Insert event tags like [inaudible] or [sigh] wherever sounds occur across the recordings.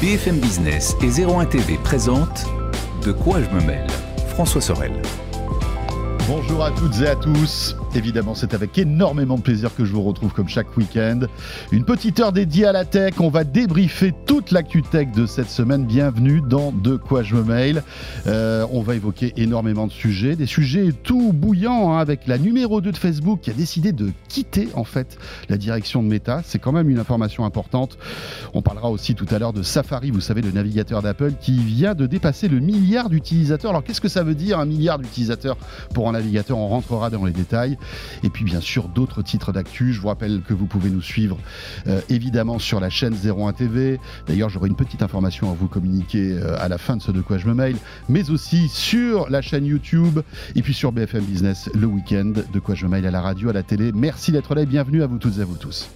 BFM Business et 01 TV présentent De quoi je me mêle François Sorel. Bonjour à toutes et à tous. Évidemment, c'est avec énormément de plaisir que je vous retrouve comme chaque week-end. Une petite heure dédiée à la tech. On va débriefer toute l'actu tech de cette semaine. Bienvenue dans De quoi je me mail. Euh, on va évoquer énormément de sujets, des sujets tout bouillants hein, avec la numéro 2 de Facebook qui a décidé de quitter en fait la direction de Meta. C'est quand même une information importante. On parlera aussi tout à l'heure de Safari, vous savez, le navigateur d'Apple qui vient de dépasser le milliard d'utilisateurs. Alors qu'est-ce que ça veut dire un milliard d'utilisateurs pour un navigateur? On rentrera dans les détails. Et puis bien sûr d'autres titres d'actu. Je vous rappelle que vous pouvez nous suivre euh, évidemment sur la chaîne 01 TV. D'ailleurs j'aurai une petite information à vous communiquer euh, à la fin de ce de quoi je me mail, mais aussi sur la chaîne YouTube et puis sur BFM Business le week-end. De quoi je me mail à la radio, à la télé. Merci d'être là et bienvenue à vous toutes et à vous tous.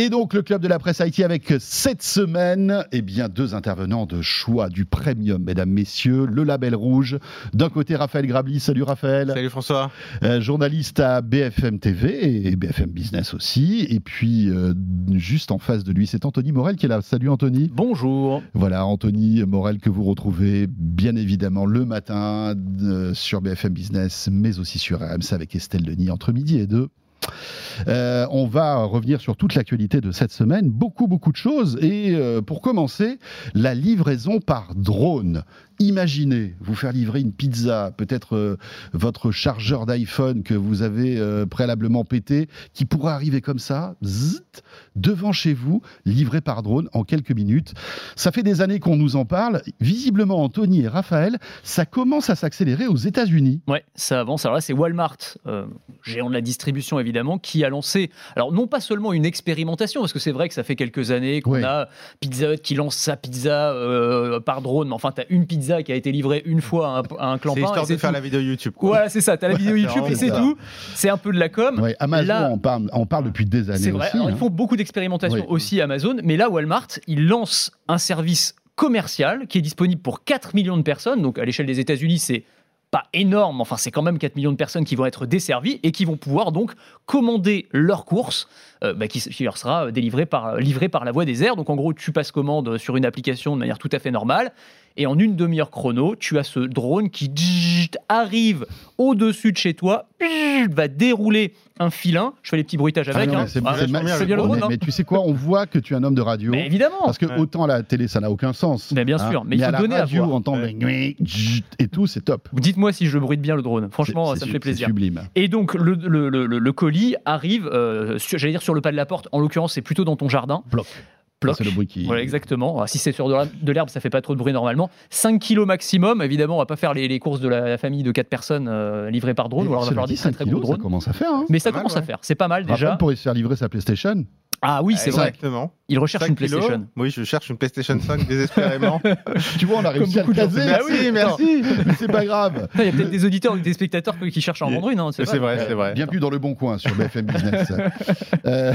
Et donc le club de la presse Haïti avec cette semaine, eh bien deux intervenants de choix du premium, mesdames, messieurs, le label rouge. D'un côté Raphaël Grabli, salut Raphaël. Salut François. Euh, journaliste à BFM TV et BFM Business aussi. Et puis euh, juste en face de lui, c'est Anthony Morel qui est là. Salut Anthony. Bonjour. Voilà Anthony Morel que vous retrouvez bien évidemment le matin euh, sur BFM Business, mais aussi sur RMC avec Estelle Denis entre midi et deux. Euh, on va revenir sur toute l'actualité de cette semaine, beaucoup beaucoup de choses. Et euh, pour commencer, la livraison par drone. Imaginez vous faire livrer une pizza, peut-être euh, votre chargeur d'iPhone que vous avez euh, préalablement pété, qui pourra arriver comme ça, zzt, devant chez vous, livré par drone en quelques minutes. Ça fait des années qu'on nous en parle. Visiblement, Anthony et Raphaël, ça commence à s'accélérer aux États-Unis. Ouais, ça avance. Alors là, c'est Walmart, euh, géant de la distribution évidemment, qui a lancé, alors non pas seulement une expérimentation, parce que c'est vrai que ça fait quelques années qu'on Ouais. a Pizza Hut qui lance sa pizza par drone, mais enfin, tu as une pizza qui a été livrée une fois à un, à un C'est clampin. histoire et de c'est faire tout. la vidéo YouTube. quoi. Voilà, c'est ça, tu as la vidéo YouTube et c'est c'est tout. C'est un peu de la com. Ouais, Amazon Là- en, parle, depuis des années C'est vrai. aussi. Alors, hein. ils font beaucoup d'expérimentations Oui. aussi Amazon, mais là, Walmart, il lance un service commercial qui est disponible pour 4 millions de personnes. Donc, à l'échelle des États-Unis, c'est pas énorme, enfin, c'est quand même 4 millions de personnes qui vont être desservies et qui vont pouvoir donc commander leurs courses euh, bah, qui, qui leur sera délivrée par, livrée par la voie des airs. Donc, en gros, tu passes commande sur une application de manière tout à fait normale. Et en une demi-heure chrono, tu as ce drone qui arrive au-dessus de chez toi, va dérouler un filin. Je fais les petits bruitages avec. mais mais- mais tu sais quoi, on voit que tu es un homme de radio. Mais évidemment. Parce que Ouais. autant la télé, ça n'a aucun sens. Mais bien hein. sûr, mais il faut à la donner à radio, entendre Ouais. et tout, c'est top. Dites-moi si je bruite bien le drone. Franchement, ça me fait plaisir. Sublime. Et donc, le, le- le- le- le colis arrive, euh, j'allais dire sur le pas de la porte. En l'occurrence, c'est plutôt dans ton jardin. Bloc. C'est le bruit qui. Voilà, exactement. Alors, si c'est sur de l'herbe, ça fait pas trop de bruit normalement. 5 kilos maximum. Évidemment, on va pas faire les, les courses de la, la famille de 4 personnes euh, livrées par drone. Alors, il va falloir dit, des très 5 très gros kilos, ça commence à faire. Hein. Mais ça mal, commence à faire. C'est pas mal déjà. pourrait se faire livrer sa PlayStation. Ah oui, c'est vrai. Exactement. Il recherche 5 une kilos. PlayStation. Oui, je cherche une PlayStation 5 désespérément. [laughs] tu vois, on a réussi à le beaucoup de gens. caser. Ah oui, merci. Mais c'est pas grave. [laughs] Il y a peut-être des auditeurs ou des spectateurs qui cherchent à en vendre une. hein, c'est C'est vrai. c'est vrai. Bienvenue dans le bon coin sur BFM Business. [laughs] Euh,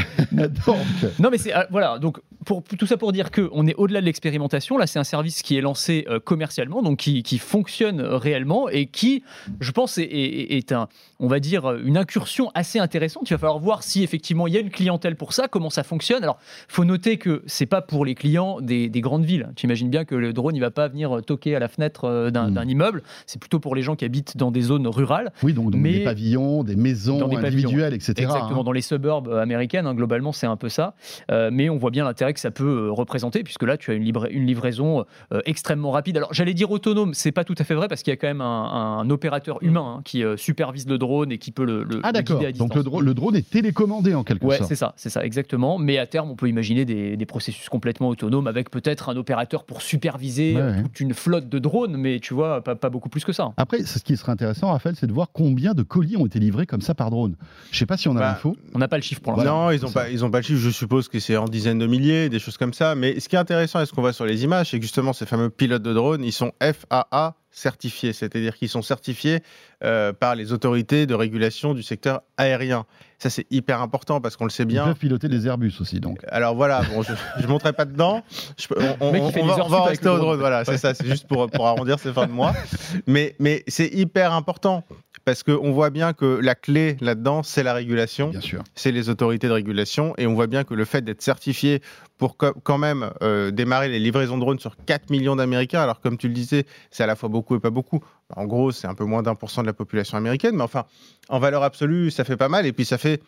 Non, mais c'est ah, voilà. Donc pour tout ça pour dire que on est au-delà de l'expérimentation. Là, c'est un service qui est lancé euh, commercialement, donc qui, qui fonctionne euh, réellement et qui, je pense, est, est- est un, on va dire, euh, une incursion assez intéressante. Il va falloir voir si effectivement il y a une clientèle pour ça, comment ça fonctionne. Alors, faut noter que c'est pas pour les clients des, des grandes villes. Tu imagines bien que le drone, il va pas venir toquer à la fenêtre d'un Mm. d'un immeuble. C'est plutôt pour les gens qui habitent dans des zones rurales. oui, donc, donc Mais- des pavillons, des maisons Dans des individuelles, etc. Exactement, hein. dans les suburbs américaines, hein, globalement, c'est un peu ça. Euh, mais on voit bien l'intérêt que ça peut euh, représenter, puisque là, tu as une, livra- une livraison euh, extrêmement rapide. Alors, j'allais dire autonome, c'est pas tout à fait vrai, parce qu'il y a quand même un, un opérateur humain hein, qui euh, supervise le drone et qui peut le, le- Ah le d'accord. guider à Donc le, distance. dro- le drone est télécommandé en quelque Ouais, sorte. c'est ça, c'est ça, exactement. Mais à terme, on peut imaginer des, des processus complètement autonomes avec peut-être un opérateur pour superviser Ouais, ouais. toute une flotte de drones, mais tu vois, pas, pas beaucoup plus que ça. Après, ce qui serait intéressant, Raphaël, c'est de voir combien de colis ont été livrés comme ça par drone. Je sais pas si on a Bah, l'info. On n'a pas le chiffre pour l'instant. Voilà, non, ils n'ont pas, ça. ils ont pas le chiffre. Je suppose que c'est en dizaines de milliers, des choses comme ça. Mais ce qui est intéressant, et ce qu'on voit sur les images, c'est que justement ces fameux pilotes de drones, ils sont FAA certifiés, c'est-à-dire qu'ils sont certifiés euh, par les autorités de régulation du secteur aérien. Ça, c'est hyper important parce qu'on le sait Ils bien. peuvent piloter des Airbus aussi, donc. Alors voilà, bon, je ne montrerai pas dedans. Je on, va, heures on va rester au drone. drone. Voilà, c'est ça. C'est juste pour, pour arrondir ces fins de mois. [laughs] Mais, mais c'est hyper important parce qu'on voit bien que la clé là-dedans, c'est la régulation, Bien sûr. c'est les autorités de régulation, et on voit bien que le fait d'être certifié pour quand même euh, démarrer les livraisons de drones sur 4 millions d'Américains, alors comme tu le disais, c'est à la fois beaucoup et pas beaucoup. En gros, c'est un peu moins d'un pour cent de la population américaine, mais enfin, en valeur absolue, ça fait pas mal, et puis ça fait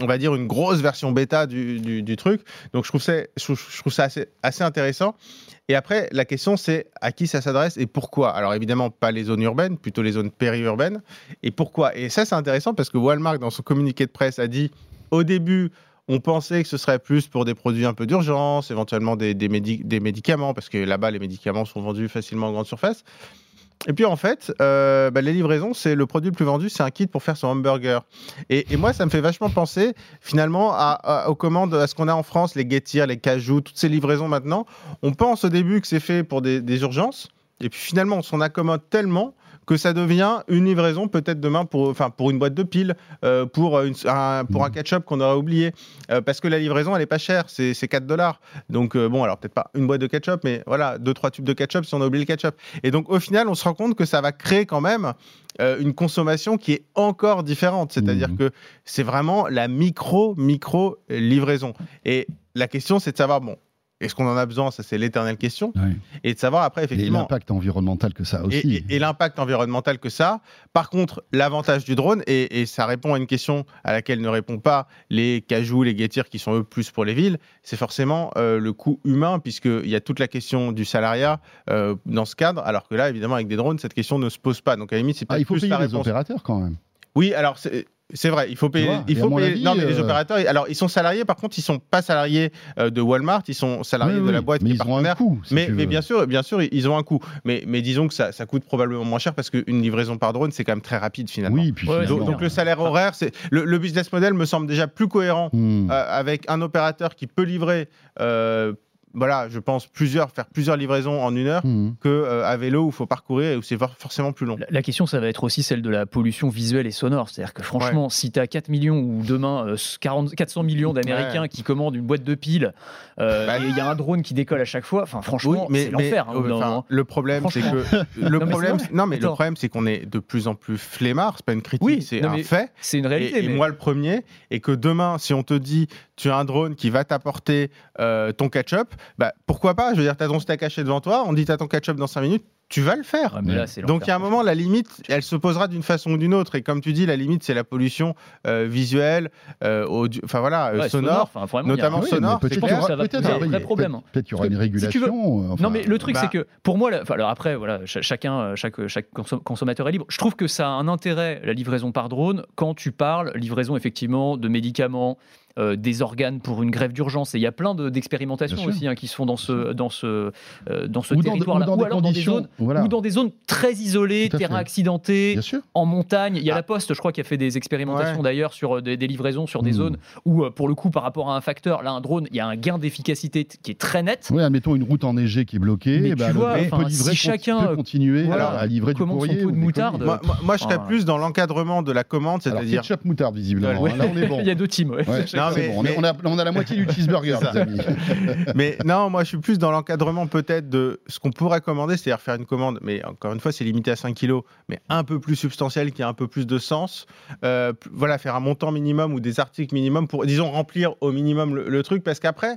on va dire une grosse version bêta du, truc. Donc je trouve ça, assez, intéressant. Et après, la question c'est à qui ça s'adresse et pourquoi? Alors évidemment, pas les zones urbaines, plutôt les zones périurbaines. Et pourquoi? Et ça, c'est intéressant parce que Walmart, dans son communiqué de presse, a dit au début, on pensait que ce serait plus pour des produits un peu d'urgence, éventuellement des médicaments, parce que là-bas, les médicaments sont vendus facilement en grande surface. Et puis en fait, euh, bah, les livraisons, c'est le produit le plus vendu, c'est un kit pour faire son hamburger. Et, moi, ça me fait vachement penser finalement aux commandes, à ce qu'on a en France, les Getir, les Cajou, toutes ces livraisons maintenant. On pense au début que c'est fait pour des, des urgences, et puis finalement, on s'en accommode tellement que ça devient une livraison peut-être demain pour, enfin, pour une boîte de piles, euh, pour, une- un, pour un ketchup qu'on aurait oublié. Euh, parce que la livraison, elle est pas chère, c'est c'est 4 dollars. Donc euh, bon, alors peut-être pas une boîte de ketchup, mais voilà, deux, trois tubes de ketchup si on a oublié le ketchup. Et donc au final, on se rend compte que ça va créer quand même euh, une consommation qui est encore différente. C'est-à-dire Mhm. que c'est vraiment la micro, micro livraison. Et la question, c'est de savoir, bon, est-ce qu'on en a besoin Ça, c'est l'éternelle question. Ouais. Et de savoir après, Et effectivement, l'impact environnemental que ça a et, aussi. et- et l'impact environnemental que ça. a. Par contre, l'avantage du drone, et, et ça répond à une question à laquelle ne répondent pas les cajous, les guettiers qui sont eux plus pour les villes, c'est forcément euh, le coût humain, puisqu'il y a toute la question du salariat euh, dans ce cadre, alors que là, évidemment, avec des drones, cette question ne se pose pas. Donc à la limite, c'est Ah, peut-être il faut payer les opérateurs quand même. Oui, alors c'est. Vrai, il faut payer. vois, il faut payer. avis, non, mais les euh, opérateurs, alors ils sont salariés. Par contre, ils sont pas salariés euh, de Walmart. Ils sont salariés Oui, de la boîte mais qui est ils ont un partenaire. coût. si Mais, bien sûr, bien sûr, ils ont un coût. Mais, mais disons que ça, ça coûte probablement moins cher parce qu'une livraison par drone, c'est quand même très rapide finalement. Oui, puis Ouais, donc, le salaire horaire, c'est le, le business model me semble déjà plus cohérent hmm. euh, avec un opérateur qui peut livrer, euh, voilà, je pense plusieurs, faire plusieurs livraisons en une heure Hmm. que euh, à vélo où il faut parcourir et où c'est for- forcément plus long. La, la question, ça va être aussi celle de la pollution visuelle et sonore. C'est-à-dire que franchement, si tu as 4 millions ou demain euh, 40, 400 millions d'Américains Ouais. qui commandent une boîte de piles euh, Bah, et il y a un drone qui décolle à chaque fois, enfin franchement, c'est mais, l'enfer. hein, enfin, le problème, c'est que [laughs] le Non, mais problème, non mais le problème, c'est qu'on est de plus en plus flemmard. C'est pas une critique, Oui, c'est non, un fait. C'est une réalité. Et, moi le premier, et que demain, si on te dit tu as un drone qui va t'apporter euh, ton ketchup, bah, pourquoi pas? Je veux dire, tu as ton steak haché devant toi, on dit tu as ton ketchup dans 5 minutes, tu vas le faire. Ouais, mais là, c'est Donc il y a un moment, la limite, elle se posera d'une façon ou d'une autre. Et comme tu dis, la limite, c'est la pollution euh, visuelle, euh, audio- enfin voilà, euh, Ouais, sonore. enfin, vraiment, notamment Oui, sonore, peut-être y qu'il y aura une si tu veux- régulation. euh, enfin, non, mais le truc, bah- c'est que pour moi, alors après, voilà, ch- chacun, euh, chaque, chaque consom- consommateur est libre. Je trouve que ça a un intérêt, la livraison par drone, quand tu parles livraison effectivement de médicaments, euh, des organes pour une grève d'urgence. Et il y a plein de- d'expérimentations aussi hein, qui se font dans ce, dans ce, euh, dans ce territoire-là. ou dans des alors dans des conditions. zones, voilà. ou dans des zones très isolées, terrain fait. accidenté, en montagne. Il y a Ah. la Poste, je crois, qui a fait des expérimentations Ouais. d'ailleurs sur euh, des, des livraisons sur des Hmm. zones où, pour le coup, par rapport à un facteur, là, un drone, il y a un gain d'efficacité qui est très net. Oui, admettons une route enneigée qui est bloquée. Mais eh tu vois, drone enfin, peut livrer, si chacun, peut continuer voilà, à livrer du son courrier. pot de moutarde. Moi, moi- moi, je serais Ah. plus dans l'encadrement de la commande, c'est-à-dire. ketchup moutarde, visiblement. Ouais. hein, Là, on est [laughs] bon. il y a deux teams. ouais. Ouais, [laughs] Non, c'est mais- bon. On, a, on a la moitié du cheeseburger, [laughs] les amis. [laughs] Mais non, moi je suis plus dans l'encadrement peut-être de ce qu'on pourrait commander, c'est-à-dire faire une commande, mais encore une fois c'est limité à 5 kilos, mais un peu plus substantiel, qui a un peu plus de sens. Euh, voilà, faire un montant minimum ou des articles minimum pour, disons, remplir au minimum le, le truc, parce qu'après,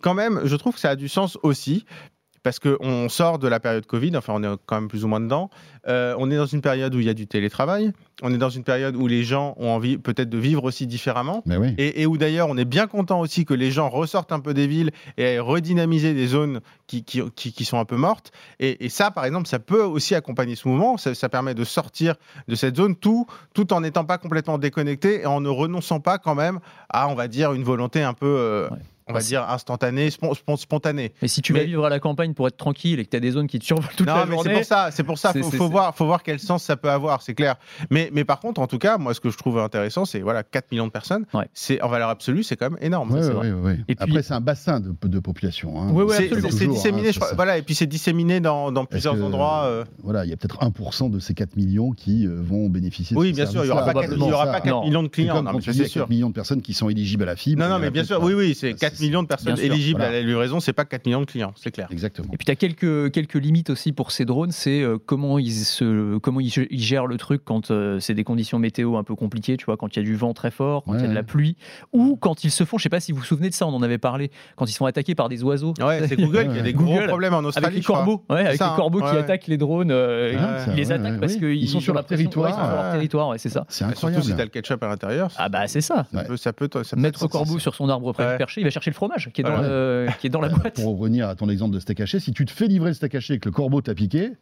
quand même, je trouve que ça a du sens aussi. Parce qu'on sort de la période Covid, enfin on est quand même plus ou moins dedans. Euh, on est dans une période où il y a du télétravail. On est dans une période où les gens ont envie peut-être de vivre aussi différemment. Mais oui. Et, et où d'ailleurs on est bien content aussi que les gens ressortent un peu des villes et aient redynamisé des zones qui, qui, qui- qui sont un peu mortes. Et, et ça, par exemple, ça peut aussi accompagner ce mouvement. Ça, ça permet de sortir de cette zone tout, tout en n'étant pas complètement déconnecté et en ne renonçant pas quand même à, on va dire, une volonté un peu, euh, Ouais. On va Ouais, dire, instantanée, spon- spon- spontanée. Mais si tu vas Mais- vivre à la campagne pour être tranquille et que tu as des zones qui te survolent toute non, la mais c'est journée, pour ça, c'est pour ça, c'est- faut, c'est- faut c'est- voir, faut voir quel sens ça peut avoir, c'est clair. Mais, mais par contre, en tout cas, moi, ce que je trouve intéressant, c'est voilà, 4 millions de personnes, Ouais. c'est en valeur absolue, c'est quand même énorme. Ouais, c'est ouais, vrai. ouais, ouais. Et puis- Après, c'est un bassin de, de population. hein. Ouais, ouais, C'est- c'est c'est disséminé, hein, je crois- c'est ça. voilà, et puis c'est disséminé dans, dans plusieurs que, endroits. euh. Voilà, il y a peut-être 1% de ces 4 millions qui euh, vont bénéficier de Oui, bien sûr, il n'y aura pas 4, il y probablement aura ça. pas 4 Non. millions de C'est clients, ça c'est a 4 sûr. millions de personnes qui sont éligibles à la fibre. Non, non, mais bien sûr, oui, oui, c'est 4 4 millions de personnes sûr, éligibles voilà. à la livraison, c'est pas 4 millions de clients, c'est clair. Exactement. Et puis tu as quelques, quelques limites aussi pour ces drones, c'est euh, comment, ils, se, comment ils, ils gèrent le truc quand euh, c'est des conditions météo un peu compliquées, tu vois, quand il y a du vent très fort, quand il y a de la pluie, ou quand ils se font, je sais pas si vous vous souvenez de ça, on en avait parlé, quand ils sont attaqués par des oiseaux. Ouais, c'est Google qui a [laughs] des gros problèmes en Australie. Avec les corbeaux, ouais, avec ça, les hein. corbeaux qui Ouais. attaquent les drones, euh, Ah, ils ça, les ouais, attaquent ouais, parce qu'ils Ils sont sur leur territoire. ouais, ils sont sur leur territoire, ouais, c'est ça. C'est Surtout si incroyable. t'as le ketchup à l'intérieur. Ah bah c'est ça. Ça Ouais. peut, ça peut, ça peut Mettre être- corbeau sur son arbre près Ouais. du perché, il va chercher le fromage qui est dans, Ouais. le- qui est dans la [laughs] boîte. Pour revenir à ton exemple de steak haché, si tu te fais livrer le steak haché et que le corbeau t'a piqué,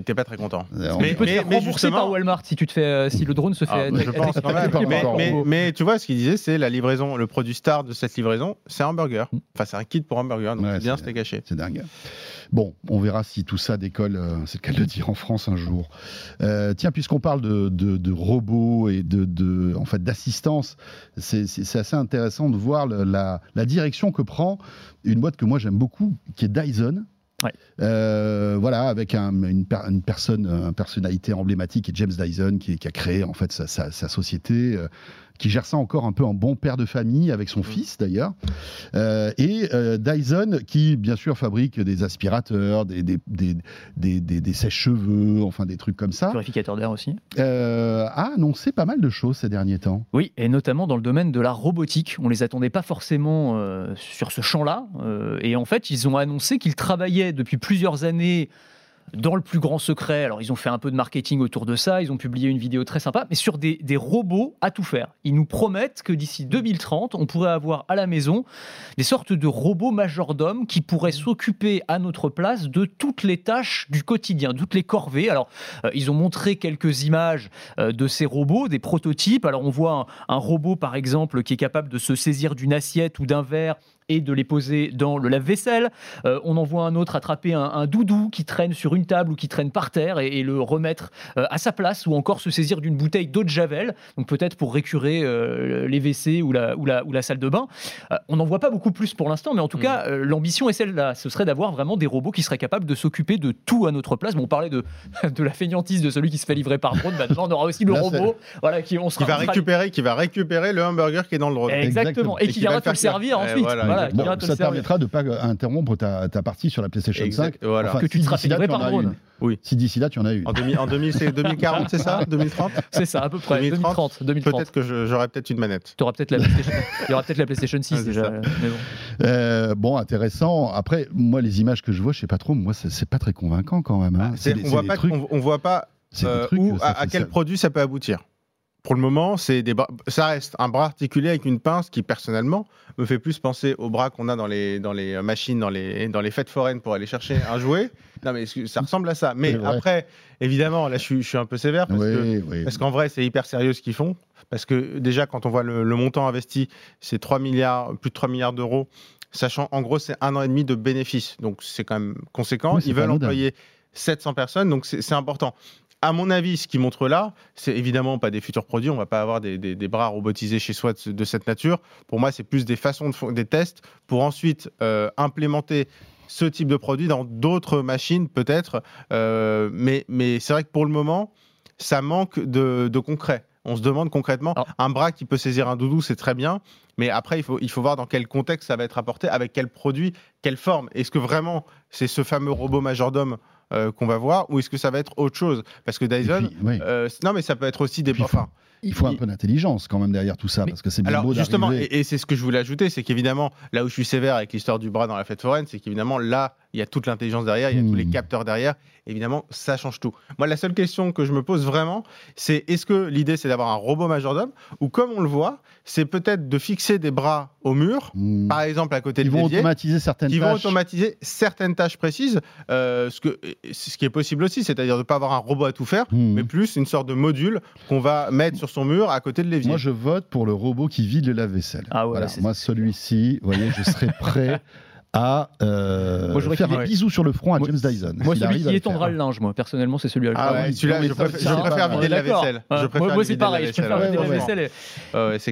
T'es pas très content. euh, on- Mais- Tu peux te faire rembourser par Walmart si tu te fais, euh, si le drone se fait Ah, atta- je pense [laughs] attaquer quand même. par un Mais, corbeau. mais- mais tu vois, ce qu'il disait, c'est la livraison, le produit star de cette livraison, c'est un hamburger. Enfin, c'est un kit pour hamburger, donc Ouais, c'est bien steak haché. c'est dingue. Bon, on verra si tout ça décolle, euh, c'est le cas de le dire, en France un jour. Euh, tiens, puisqu'on parle de, de- de robots et de, de- en fait, d'assistance, c'est c'est- c'est assez intéressant de voir le- la, la direction que prend une boîte que moi j'aime beaucoup, qui est Dyson. Ouais. Euh, voilà, avec un- une, per- une personne, une personnalité emblématique, qui est James Dyson, qui, qui a créé en fait sa, sa- sa société, euh, qui gère ça encore un peu en bon père de famille avec son fils d'ailleurs. Euh, et euh, Dyson, qui bien sûr fabrique des aspirateurs, des, des, des, des, des- sèches-cheveux, enfin des trucs comme ça, Purificateur d'air aussi. euh, a annoncé pas mal de choses ces derniers temps. Oui, et notamment dans le domaine de la robotique. On les attendait pas forcément sur ce champ-là. et en fait, ils ont annoncé qu'ils travaillaient depuis plusieurs années dans le plus grand secret. Alors, ils ont fait un peu de marketing autour de ça. Ils ont publié une vidéo très sympa, mais sur des, robots à tout faire. Ils nous promettent que d'ici 2030, on pourrait avoir à la maison des sortes de robots majordomes qui pourraient s'occuper à notre place de toutes les tâches du quotidien, toutes les corvées. Alors, euh, ils ont montré quelques images euh, de ces robots, des prototypes. Alors, on voit un robot, par exemple, qui est capable de se saisir d'une assiette ou d'un verre et de les poser dans le lave-vaisselle. Euh, on en voit un autre attraper un, un doudou qui traîne sur une table ou qui traîne par terre et, et le remettre euh, à sa place ou encore se saisir d'une bouteille d'eau de javel, donc peut-être pour récurer euh, les WC ou la, ou, la, ou la salle de bain. Euh, on n'en voit pas beaucoup plus pour l'instant, mais en tout Mm. cas, euh, l'ambition est celle-là. Ce serait d'avoir vraiment des robots qui seraient capables de s'occuper de tout à notre place. Bon, on parlait de, [laughs] de la feignantise de celui qui se fait livrer par drone. Maintenant, on aura aussi le Là, robot voilà, qui, on Qui sera, va récupérer, qui va récupérer le hamburger qui est dans le drone. Exactement. Exactement. Et Et qui qui viendra te le servir ensuite. Voilà, Voilà, Bon, te ça permettra de pas euh, interrompre ta, ta partie sur la PlayStation Exact, 5. voilà. Que tu si te en par drone. Oui. Si d'ici là, tu en as une. En, 2000 en 2000 c'est 2040, c'est ça? 2030 [laughs] C'est ça, à peu près. 2030, 2030. 2030. Peut-être que j'aurai peut-être une manette. Tu auras peut-être la PlayStation. [laughs] Il y aura peut-être la PlayStation 6 Ouais, c'est déjà. mais bon. Euh, bon, intéressant. Après, moi, les images que je vois, je sais pas trop. Moi, c'est pas très convaincant quand même. hein. On, voit des pas, trucs- on, on voit pas euh, où, à, quel ça. produit ça peut aboutir. Pour le moment, c'est des bras- ça reste un bras articulé avec une pince qui, personnellement, me fait plus penser aux bras qu'on a dans les, dans les machines, dans les, dans les fêtes foraines pour aller chercher un jouet. Non, mais ça ressemble à ça? Mais après, évidemment, là, je suis, je suis un peu sévère parce Oui, qu'en vrai, c'est hyper sérieux ce qu'ils font. Parce que déjà, quand on voit le, le montant investi, c'est 3 milliards, plus de 3 milliards d'euros, sachant en gros, c'est un an et demi de bénéfices. Donc c'est quand même conséquent. Ils veulent employer 700 personnes, donc c'est important. À mon avis, ce qu'ils montrent là, c'est évidemment pas des futurs produits. On va pas avoir des, des- des bras robotisés chez soi de, ce- de cette nature. Pour moi, c'est plus des façons de fo- des tests pour ensuite euh, implémenter ce type de produit dans d'autres machines, peut-être. Euh, mais mais c'est vrai que pour le moment, ça manque de, de concret. On se demande concrètement, Alors- un bras qui peut saisir un doudou, c'est très bien, mais après, il faut, il faut voir dans quel contexte ça va être apporté, avec quel produit, quelle forme. Est-ce que vraiment c'est ce fameux robot majordome euh, qu'on va voir, ou est-ce que ça va être autre chose? Parce que Dyson, puis, oui. euh, non, mais ça peut être aussi des. Puis, il faut- Il un peu d'intelligence quand même derrière tout ça, Mais- parce que c'est bien alors beau justement, et, et c'est ce que je voulais ajouter, c'est qu'évidemment, là où je suis sévère avec l'histoire du bras dans la fête foraine, c'est qu'évidemment, là, il y a toute l'intelligence derrière, il y a tous les Hmm. capteurs derrière. Évidemment, ça change tout. Moi, la seule question que je me pose vraiment, c'est est-ce que l'idée, c'est d'avoir un robot majordome, ou comme on le voit, c'est peut-être de fixer des bras au mur, Hmm. par exemple à côté Ils de vont automatiser certaines qui vont tâches. automatiser certaines tâches précises, euh, ce, que, ce qui est possible aussi, c'est-à-dire de ne pas avoir un robot à tout faire, Hmm. mais plus une sorte de module qu'on va mettre sur son mur à côté de l'évier. Moi, je vote pour le robot qui vide le lave-vaisselle. Ah ouais, Voilà. Moi, celui-ci, vous voyez, je serais prêt [laughs] à euh, Moi, je voudrais faire qu'il un bisou sur le front à Moi- James Dyson. Moi, celui à qui étendra le linge, moi, personnellement, c'est celui-là. Ah Ah ouais, oui, celui-là, je préfère, je préfère vider de la vaisselle. Ouais. Je préfère moi, moi, c'est pareil, je préfère vider la vaisselle.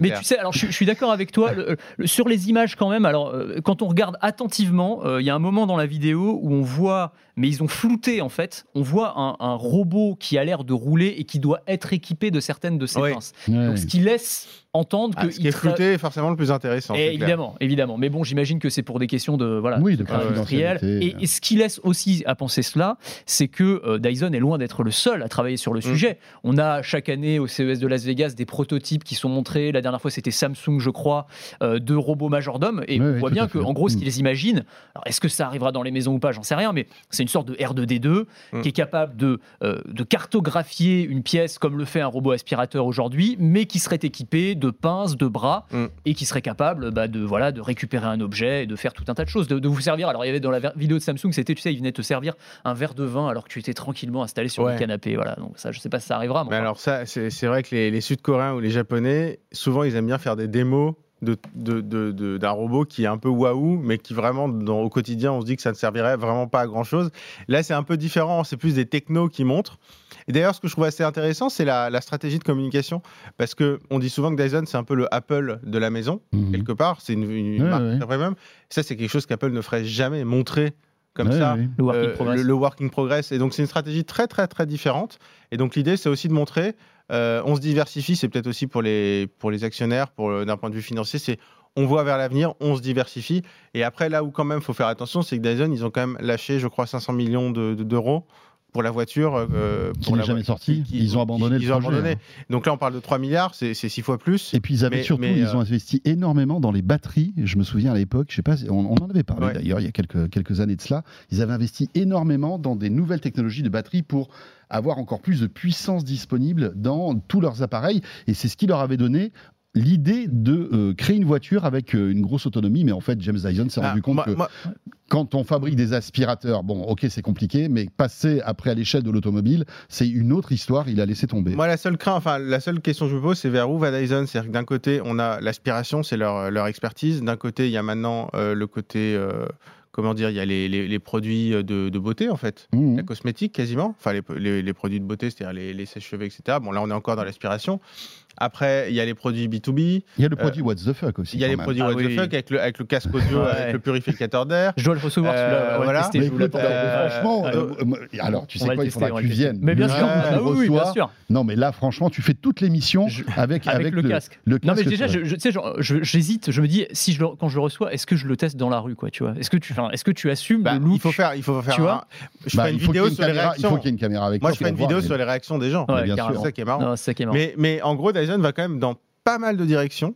Mais tu sais, alors je, suis- je suis d'accord avec toi. le- le- sur les images, quand même, alors euh, quand on regarde attentivement, euh, il y a un moment dans la vidéo où on voit, mais ils ont flouté en fait, on voit un, un robot qui a l'air de rouler et qui doit être équipé de certaines de ces Ouais. pinces. Ouais. Donc, ce qui laisse entendre Ah, que ce qui est flouté est forcément le plus intéressant. Et clair. évidemment, évidemment. Mais bon, j'imagine que c'est pour des questions de voilà, Oui, de secret industriel. confidentialité. Et, et ce qui laisse aussi à penser cela, c'est que euh, Dyson est loin d'être le seul à travailler sur le Mm. sujet. On a chaque année au CES de Las Vegas des prototypes qui sont montrés. La dernière fois, c'était Samsung, je crois, euh, de robots majordome. Et Oui, on oui, voit bien que, en gros, ce Mm. qu'ils imaginent, alors est-ce que ça arrivera dans les maisons ou pas, j'en sais rien, mais c'est une sorte de R2D2 Mm. qui est capable de, euh, de cartographier une pièce comme le fait un robot aspirateur aujourd'hui, mais qui serait équipé de pinces, de bras Mm. et qui serait capable bah, de, voilà, de récupérer un objet et de faire tout un tas de choses, de, de vous servir. Alors il y avait dans la vidéo de Samsung, c'était, tu sais, il venait te servir un verre de vin alors que tu étais tranquillement installé sur Ouais. le canapé. Voilà, donc ça, je sais pas si ça arrivera. mais alors ça, c'est vrai que les, les Sud-Coréens ou les Japonais, souvent ils aiment bien faire des démos de- de- de- de- d'un robot qui est un peu waouh, mais qui vraiment dans- au quotidien on se dit que ça ne servirait vraiment pas à grand chose. Là c'est un peu différent, c'est plus des technos qui montrent. Et d'ailleurs ce que je trouve assez intéressant c'est la, la stratégie de communication, parce que on dit souvent que Dyson c'est un peu le Apple de la maison Mhm. quelque part, c'est une, une Ouais, marque ouais. très premium. Ça c'est quelque chose qu'Apple ne ferait jamais montrer comme Ouais, ça ouais. le working euh, progress. le, le working progress. Et donc, c'est une stratégie très, très, très différente. Et donc, l'idée, c'est aussi de montrer, euh, on se diversifie, c'est peut-être aussi pour les, pour les actionnaires, pour, le- d'un point de vue financier, c'est on voit vers l'avenir, on se diversifie. Et après, là où quand même, il faut faire attention, c'est que Dyson, ils ont quand même lâché, je crois, 500 millions de- de- d'euros pour la voiture. euh, Qui n'est jamais sorti. Ils ont abandonné Ils le ont projet, abandonné. hein. Donc là, on parle de 3 milliards, c'est c'est six fois plus. Et puis ils avaient Mais- surtout, mais, ils euh, ont investi énormément dans les batteries. Je me souviens à l'époque, je sais pas, on, on en avait parlé Ouais. d'ailleurs il y a quelques, quelques années de cela. Ils avaient investi énormément dans des nouvelles technologies de batterie pour avoir encore plus de puissance disponible dans tous leurs appareils. Et c'est ce qui leur avait donné l'idée de euh, créer une voiture avec euh, une grosse autonomie. Mais en fait, James Dyson s'est Ah, rendu compte moi- que moi- quand on fabrique des aspirateurs, bon, ok, c'est compliqué, mais passer après à l'échelle de l'automobile, c'est une autre histoire. Il a laissé tomber. Moi, la seule crainte, enfin, la seule question que je me pose, c'est vers où va Dyson? C'est-à-dire que d'un côté, on a l'aspiration, c'est leur, leur expertise. D'un côté, il y a maintenant euh, le côté, comment dire, il y a les, les- les produits de, de beauté, en fait. Mmh. La cosmétique, quasiment. Enfin, les, produits de beauté, c'est-à-dire les, les sèches-cheveux, etc. Bon, là, on est encore dans l'aspiration. Après, il y a les produits B2B. Il y a le produit What's the fuck aussi. Il y a les même. produits Ah What the fuck avec le, avec le casque audio, Ouais. avec le purificateur d'air. Je dois le recevoir, Euh, celui-là. Voilà. tester, écoute, euh, franchement, euh, euh, euh, alors tu sais quoi, il faudra que tu viennes. Mais bien sûr, ah oui, bien sûr. Non, mais là, franchement, tu fais toute l'émission Je- avec, Avec, le, casque. le Non mais déjà, tu sais, j'hésite. Je me dis, si je quand je le reçois, est-ce que je le teste dans la rue, quoi, tu vois? Est-ce que tu, est-ce que tu assumes Bah, le look il faut faire, il faut faire. Tu vois? je Bah, ferai une il faut qu'il y ait vidéo une sur les caméra- Il réactions. faut qu'il y ait une caméra avec Moi, je ferai une vidéo sur les réactions des gens. Ouais, bien carrément. sûr. C'est ça qui est marrant. Non, ça qui est marrant. Mais, mais en gros, Va quand même dans pas mal de directions.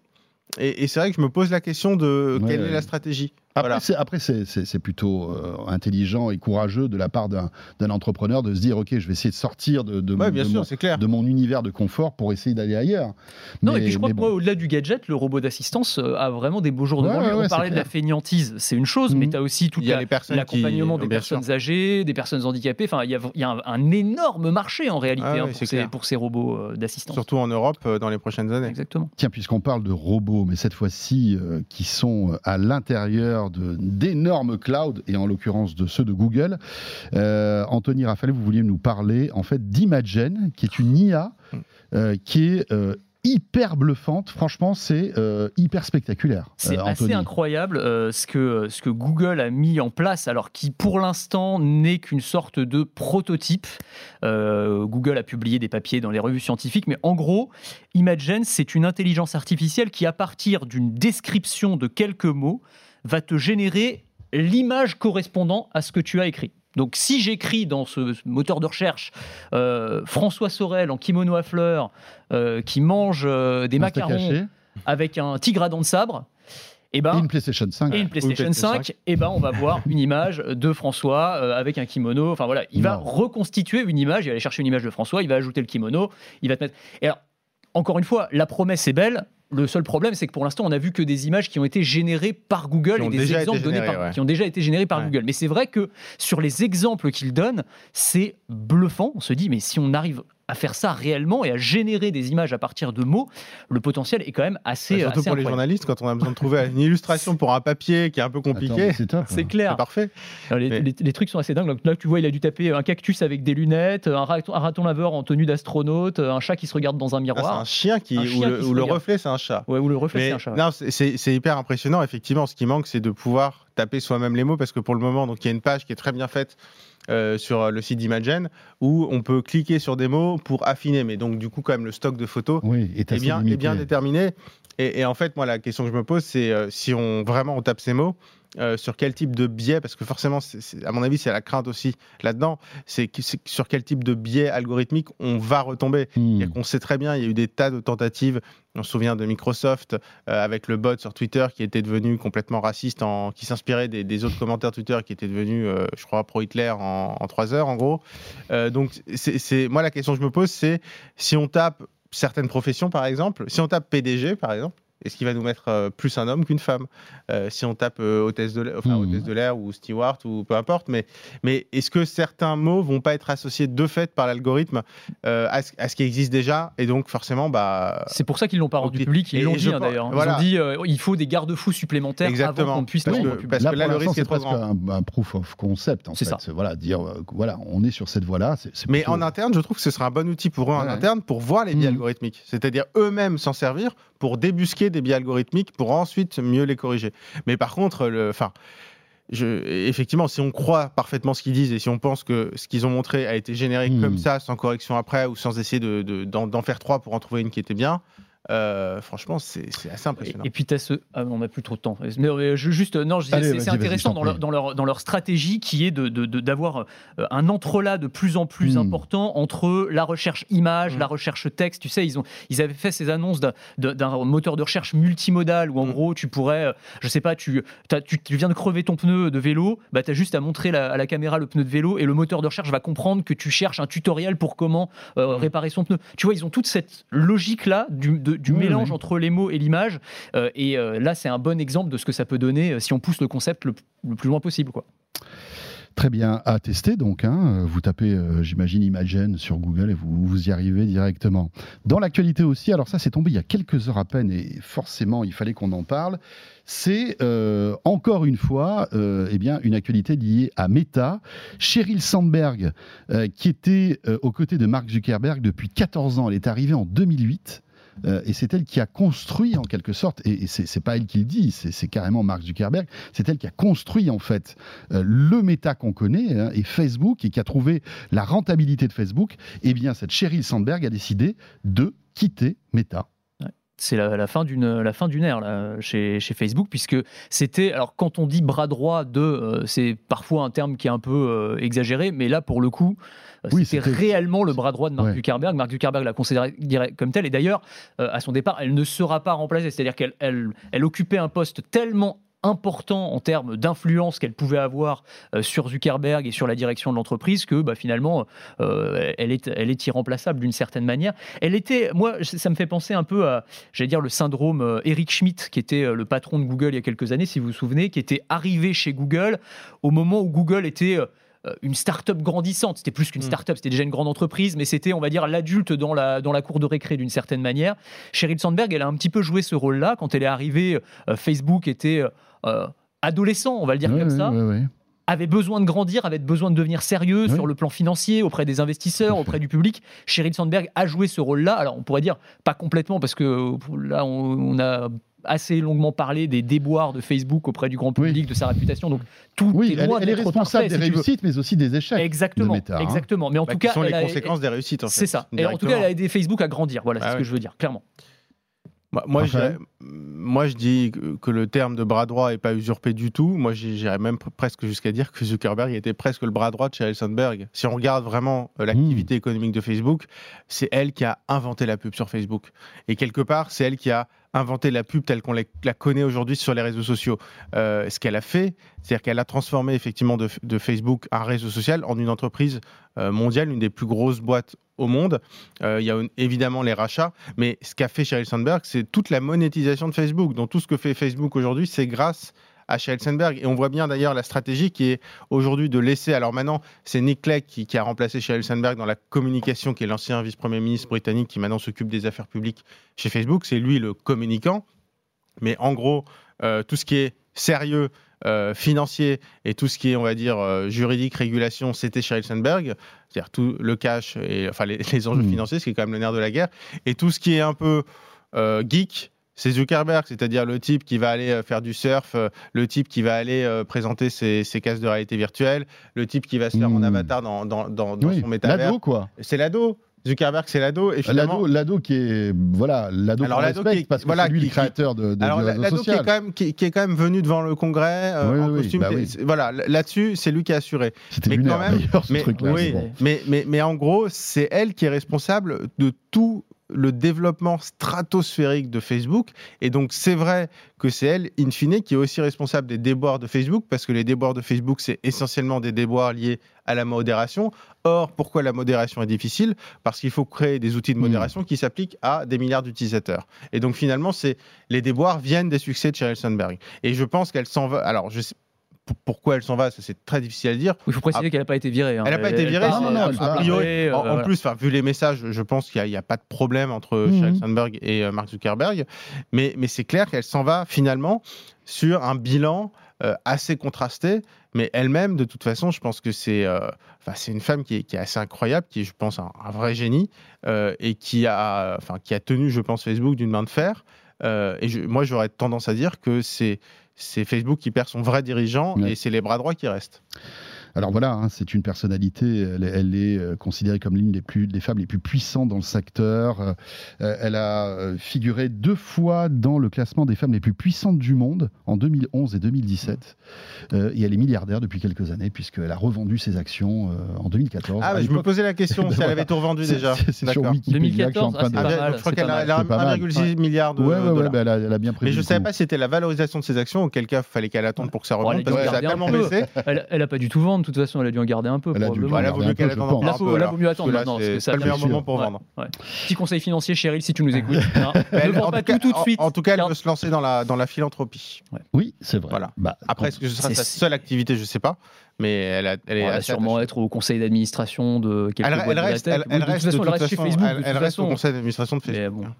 Et, et c'est vrai que je me pose la question de Ouais, quelle ouais. est la stratégie. Après, Voilà. c'est, plutôt euh, intelligent et courageux de la part d'un, entrepreneur de se dire, ok, je vais essayer de sortir de, de, Ouais, bien de sûr, mon, c'est clair. de mon univers de confort pour essayer d'aller ailleurs. Non, Mais- et puis je crois que bon. moi, au-delà du gadget, le robot d'assistance euh, a vraiment des beaux jours devant Ouais, lui. ouais, On parlait de la clair. faignantise, c'est une chose, mais Mhm. tu as aussi tout Il y a les personnes l'accompagnement des personnes sûr. âgées, des personnes handicapées. Enfin, il y a, il y a un, un énorme marché en réalité Ah hein, pour, ces, clair. pour ces robots euh, d'assistance. Surtout en Europe euh, dans les prochaines années. Exactement. Tiens, puisqu'on parle de robots, mais cette fois-ci qui sont à l'intérieur d'énormes clouds, et en l'occurrence de ceux de Google, euh, Anthony Raffaele, vous vouliez nous parler en fait d'Imagen, qui est une IA euh, qui est euh, hyper bluffante. Franchement, c'est euh, hyper spectaculaire. C'est euh, assez incroyable euh, ce, que, ce que Google a mis en place, alors qui pour l'instant n'est qu'une sorte de prototype. Google a publié des papiers dans les revues scientifiques, mais en gros, Imagen, c'est une intelligence artificielle qui, à partir d'une description de quelques mots, va te générer l'image correspondant à ce que tu as écrit. Donc si j'écris dans ce moteur de recherche euh, François Sorel en kimono à fleurs euh, qui mange euh, des macarons avec un tigre à dents de sabre, et et ben, une PlayStation 5. et une PlayStation PlayStation 5, et ben on va voir une image de François euh, avec un kimono. Enfin voilà, il va reconstituer une image, il va aller chercher une image de François, il va ajouter le kimono, il va te mettre. Et alors, encore une fois, la promesse est belle. Le seul problème, c'est que pour l'instant, on a vu que des images qui ont été générées par Google et des exemples donnés par, ouais. qui ont déjà été générés par Ouais. Google. Mais c'est vrai que sur les exemples qu'il donne, c'est bluffant. On se dit, mais si on arrive à faire ça réellement et à générer des images à partir de mots, le potentiel est quand même assez, Surtout assez pour les journalistes, quand on a besoin de trouver une illustration pour un papier qui est un peu compliqué, c'est top. C'est c'est clair. parfait. Alors, les, Mais- les- les trucs sont assez dingues. Donc, là, tu vois, il a dû taper un cactus avec des lunettes, un raton, un raton laveur en tenue d'astronaute, un chat qui se regarde dans un c'est miroir. un chien qui, Un où chien le, où le reflet, c'est un chat. Ouais, ou le reflet, c'est un chat. non, c'est- c'est c'est hyper impressionnant. Effectivement, ce qui manque, c'est de pouvoir taper soi-même les mots parce que pour le moment, donc il y a une page qui est très bien faite euh, sur le site d'Imagen où on peut cliquer sur des mots pour affiner. Mais donc, du coup, quand même, le stock de photos Oui, est bien, est bien déterminé. Et, et en fait, moi, la question que je me pose, c'est euh, si on vraiment on tape ces mots, euh, sur quel type de biais, parce que forcément, à mon avis, c'est la crainte aussi là-dedans, c'est sur quel type de biais algorithmique on va retomber. Hmm. Qu'on sait très bien, il y a eu des tas de tentatives. On se souvient de Microsoft euh, avec le bot sur Twitter qui était devenu complètement raciste, en, qui s'inspirait des, des autres commentaires Twitter qui étaient devenus, euh, je crois, pro-Hitler en, en trois heures, en gros. Euh, donc, c'est- moi, la question que je me pose, c'est si on tape certaines professions, par exemple, si on tape PDG, par exemple, est-ce qu'il va nous mettre euh, plus un homme qu'une femme Euh, Si on tape euh, hôtesse de l'air, enfin, hôtesse de l'air ou steward ou peu importe, mais, mais est-ce que certains mots vont pas être associés de fait par l'algorithme à, ce, à ce qui existe déjà et donc forcément, bah, C'est pour ça qu'ils l'ont pas rendu public. Ils l'ont dit hein, d'ailleurs. Ils voilà. ont dit euh, il faut des garde-fous supplémentaires Exactement. avant qu'on puisse Parce que- parce là, que là, le risque est c'est trop presque un, un proof of concept, en C'est fait. ça. Voilà, dire, voilà, on est sur cette voie-là. Mais plutôt- en interne, je trouve que ce sera un bon outil pour eux en interne pour voir les biais Mhm. algorithmiques. C'est-à-dire eux-mêmes s'en servir pour débusquer des biais algorithmiques pour ensuite mieux les corriger. Mais par contre, le, enfin, je, effectivement, si on croit parfaitement ce qu'ils disent et si on pense que ce qu'ils ont montré a été généré comme ça, sans correction après ou sans essayer de- de- d'en d'en faire trois pour en trouver une qui était bien, euh, franchement, c'est assez impressionnant. et puis tu as ce. Ah, on n'a plus trop de temps. Mais, euh, je, juste, non, c'est- intéressant dans leur, dans, leur, dans leur stratégie qui est d'avoir de, de, d'avoir, euh, un entrelac de plus en plus Hmm. important entre la recherche image, Hmm. la recherche texte. Tu sais, ils, ont, ils avaient fait ces annonces d'un- moteur de recherche multimodal où en Hmm. gros tu pourrais, euh, je sais pas, tu, tu, tu viens de crever ton pneu de vélo, bah, tu as juste à montrer la- à la caméra le pneu de vélo et le moteur de recherche va comprendre que tu cherches un tutoriel pour comment euh, Hmm. réparer son pneu. Tu vois, ils ont toute cette logique-là du, de- du Oui, mélange oui. entre les mots et l'image. Euh, et euh, là, c'est un bon exemple de ce que ça peut donner euh, si on pousse le concept le, le plus loin possible. Quoi. Très bien à tester donc. hein. Vous tapez, euh, j'imagine, Imagen sur Google et vous, vous y arrivez directement. Dans l'actualité aussi, alors ça c'est tombé il y a quelques heures à peine et forcément il fallait qu'on en parle. C'est euh, encore une fois euh, eh bien, une actualité liée à Meta. Sheryl Sandberg, qui était aux côtés de Mark Zuckerberg depuis 14 ans, elle est arrivée en 2008. Euh, et c'est elle qui a construit en quelque sorte, et, et c'est pas elle qui le dit, c'est c'est carrément Mark Zuckerberg, c'est elle qui a construit en fait euh, le méta qu'on connaît hein, et Facebook et qui a trouvé la rentabilité de Facebook, eh bien cette Sheryl Sandberg a décidé de quitter Meta. C'est la, la fin d'une la fin d'une ère là, chez, chez Facebook puisque c'était alors quand on dit bras droit de euh, c'est parfois un terme qui est un peu euh, exagéré mais là pour le coup euh, Oui, c'était réellement le bras droit de Mark Ouais. Zuckerberg. Mark Zuckerberg l'a considéré comme tel et d'ailleurs à son départ elle ne sera pas remplacée c'est-à-dire qu'elle elle, elle occupait un poste tellement important en termes d'influence qu'elle pouvait avoir euh, sur Zuckerberg et sur la direction de l'entreprise que bah, finalement euh, elle, est, elle est irremplaçable d'une certaine manière. Elle était, moi, ça me fait penser un peu à, j'allais dire, le syndrome euh, Eric Schmidt, qui était le patron de Google il y a quelques années, si vous vous souvenez, qui était arrivé chez Google au moment où Google était une start-up grandissante. C'était plus qu'une Mm. start-up, c'était déjà une grande entreprise, mais c'était, on va dire, l'adulte dans la, dans la cour de récré d'une certaine manière. Sheryl Sandberg, elle a un petit peu joué ce rôle-là. Quand elle est arrivée, Facebook était euh, adolescent, on va le dire comme ça avait besoin de grandir, avait besoin de devenir sérieux Oui. sur le plan financier, auprès des investisseurs, auprès du public. Sheryl Sandberg a joué ce rôle-là. Alors, on pourrait dire pas complètement, parce que là, on, on a assez longuement parlé des déboires de Facebook auprès du grand Oui. public, de sa réputation. Donc, tout Oui, est elle, loin elle est responsable parfait, des si réussites, mais aussi des échecs. Exactement, de Meta, hein. exactement. Mais en Bah, tout cas, sont les a- conséquences des réussites en fait. c'est ça. Et en tout cas, elle a aidé Facebook à grandir. Voilà, c'est Ah ce que je veux dire, clairement. Moi, moi, je moi, dis que- le terme de bras droit n'est pas usurpé du tout. Moi, j'irais même pr- presque jusqu'à dire que Zuckerberg était presque le bras droit de Sheryl Sandberg. Si on regarde vraiment euh, l'activité économique de Facebook, c'est elle qui a inventé la pub sur Facebook. Et quelque part, c'est elle qui a inventé la pub telle qu'on la, la connaît aujourd'hui sur les réseaux sociaux. Euh, ce qu'elle a fait, c'est-à-dire qu'elle a transformé effectivement de, de Facebook un réseau social en une entreprise euh, mondiale, une des plus grosses boîtes au monde. Euh, il y a évidemment les rachats, mais ce qu'a fait Sheryl Sandberg, c'est toute la monétisation de Facebook. Donc tout ce que fait Facebook aujourd'hui, c'est grâce à Sheryl Sandberg. Et on voit bien d'ailleurs la stratégie qui est aujourd'hui de laisser. Alors maintenant, c'est Nick Clegg qui, qui a remplacé Sheryl Sandberg dans la communication, qui est l'ancien vice-premier ministre britannique qui maintenant s'occupe des affaires publiques chez Facebook. C'est lui le communicant. Mais en gros, euh, tout ce qui est sérieux, euh, financier et tout ce qui est, on va dire, euh, juridique, régulation, c'était Sheryl Sandberg. C'est-à-dire tout le cash et enfin les, les enjeux Mhm. financiers, ce qui est quand même le nerf de la guerre. Et tout ce qui est un peu euh, geek, c'est Zuckerberg, c'est-à-dire le type qui va aller faire du surf, le type qui va aller présenter ses, ses casques de réalité virtuelle, le type qui va se faire en Hmm. avatar dans, dans, dans, dans Oui, son métavers. l'ado, quoi. C'est l'ado. Zuckerberg, c'est l'ado. Et finalement, L'ado, qui est. Voilà, l'ado qu'on respecte qui est- parce que voilà, c'est lui qui- le créateur de, de, Alors, l'ado qui est, quand même, qui, qui est quand même venu devant le Congrès euh, Oui, en oui, costume. bah oui. Voilà, là-dessus, c'est lui qui a assuré. C'était mais lunaire, quand même- d'ailleurs, ce Mais, truc-là. c'est bon. mais, mais, mais en gros, c'est elle qui est responsable de tout le développement stratosphérique de Facebook. Et donc, c'est vrai que c'est elle, in fine, qui est aussi responsable des déboires de Facebook, parce que les déboires de Facebook, c'est essentiellement des déboires liés à la modération. Or, pourquoi la modération est difficile? Parce qu'il faut créer des outils de Hmm. modération qui s'appliquent à des milliards d'utilisateurs. Et donc, finalement, c'est les déboires viennent des succès de Sheryl Sandberg. Et je pense qu'elle s'en va. Alors, je sais pourquoi elle s'en va, c'est très difficile à dire. Il faut préciser qu'elle n'a pas été virée. hein. Elle n'a pas été virée, non, non, elle part. a priori, euh, En, plus, vu les messages, je pense qu'il n'y a, pas de problème entre Mhm. Sheryl Sandberg et euh, Mark Zuckerberg. Mais, mais c'est clair qu'elle s'en va finalement sur un bilan euh, assez contrasté. Mais elle-même, de toute façon, je pense que c'est euh, enfin, c'est une femme qui est, qui est assez incroyable, qui est, je pense, un, un vrai génie euh, et qui a, enfin, qui a tenu, je pense, Facebook d'une main de fer. Euh, et je- moi, j'aurais tendance à dire que c'est c'est Facebook qui perd son vrai dirigeant Ouais. et c'est les bras droits qui restent. Alors voilà, hein, c'est une personnalité, elle, est- elle est euh, considérée comme l'une des, plus, des femmes les plus puissantes dans le secteur. Euh, euh, elle a figuré deux fois dans le classement des femmes les plus puissantes du monde, en 2011 et 2017. Euh, et elle est milliardaire depuis quelques années, puisqu'elle a revendu ses actions euh, en 2014. Ah, bah, je me posais la question [laughs] si elle avait tout revendu déjà. c'est- sur. Wikipédia que je suis en 2014, train de... ah, Ah, c'est je crois qu'elle a, mal. elle a C'est pas mal. 1,6 milliard de Ouais, ouais, ouais, dollars. bah, elle, a, elle a bien pris mais je ne savais coup. pas si c'était la valorisation de ses actions, auquel cas il fallait qu'elle attende pour que ça Bon, elle a remonte, dû parce que ça a tellement baissé. Elle, elle a pas du tout vendre, de toute façon, elle a dû en garder un peu. Elle a dû un peu, je pense. encore Là, faut, vaut mieux attendre maintenant. c'est le meilleur moment pour vendre. Petit conseil financier, Cheryl, si tu nous écoutes. [laughs] hein. Elle- ne vends en pas tout de en- suite. En tout cas, elle veut se lancer dans la, philanthropie. Oui, c'est vrai. Bah, Après, est-ce que ce sera sa seule activité Je ne sais pas. Mais elle, a- elle est Elle va sûrement attachée. être au conseil d'administration de quelques Elle, elle reste, elle, de reste façon, reste façon, Facebook. elle, de elle toute reste au conseil d'administration de Mais Facebook. bon.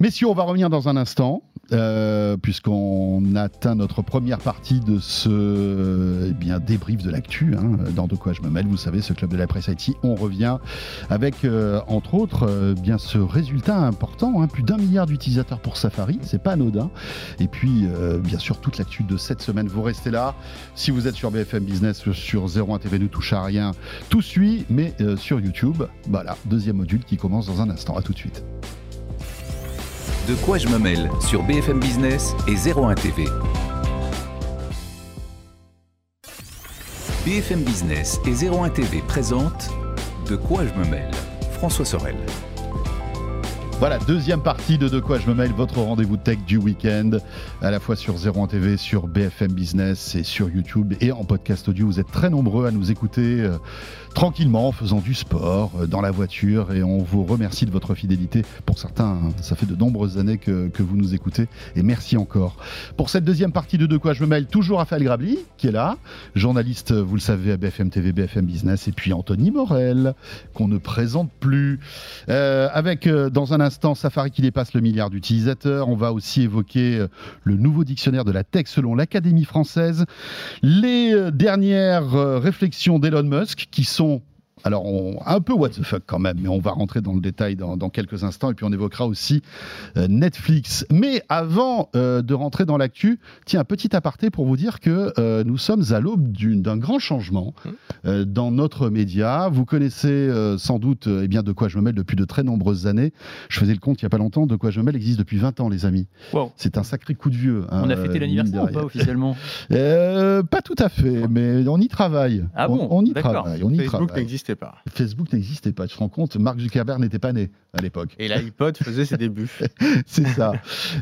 Messieurs, on va revenir dans un instant, euh, puisqu'on atteint notre première partie de ce eh bien, débrief de l'actu, hein, dans De quoi je me mêle, vous savez, ce club de la presse IT. On revient avec, euh, entre autres, euh, bien ce résultat important, hein, plus d'un milliard d'utilisateurs pour Safari, c'est pas anodin. Et puis, bien sûr, toute l'actu de cette semaine, vous restez là. Si vous êtes sur BFM Business, sur 01 TV, ne touche à rien, tout suit, mais sur YouTube, voilà, deuxième module qui commence dans un instant. À tout de suite. De quoi je me mêle sur BFM Business et 01 TV. BFM Business et 01 TV présentent De quoi je me mêle. François Sorel. Voilà, deuxième partie de De quoi je me mêle, votre rendez-vous tech du week-end, à la fois sur 01 TV, sur BFM Business et sur YouTube et en podcast audio. Vous êtes très nombreux à nous écouter euh, tranquillement en faisant du sport, euh, dans la voiture et on vous remercie de votre fidélité. Pour certains, hein, ça fait de nombreuses années que, que vous nous écoutez et merci encore. Pour cette deuxième partie de De quoi je me mêle, toujours Raphaël Grabli qui est là, journaliste, vous le savez, à BFM TV, BFM Business et puis Anthony Morel qu'on ne présente plus. Euh, avec euh, dans un Safari qui dépasse le milliard d'utilisateurs. On va aussi évoquer euh, le nouveau dictionnaire de la tech selon l'Académie française. Les euh, dernières euh, réflexions d'Elon Musk qui sont alors, on, un peu what the fuck quand même, mais on va rentrer dans le détail dans, dans quelques instants et puis on évoquera aussi euh, Netflix. Mais avant euh, de rentrer dans l'actu, tiens, un petit aparté pour vous dire que euh, nous sommes à l'aube d'un grand changement euh, dans notre média. Vous connaissez euh, sans doute euh, eh bien, de quoi je me mêle depuis de très nombreuses années. Je faisais le compte il n'y a pas longtemps, de quoi je me mêle existe depuis 20 ans, les amis. Wow. C'est un sacré coup de vieux. hein, On a fêté l'anniversaire ou pas officiellement [laughs] Euh, Pas tout à fait, mais on y travaille. Ah on, bon on y travaille. On y Facebook travaille. N'existait pas. Facebook n'existait pas, tu te rends compte Mark Zuckerberg n'était pas né à l'époque. Et l'iPod faisait ses débuts. [laughs] C'est ça.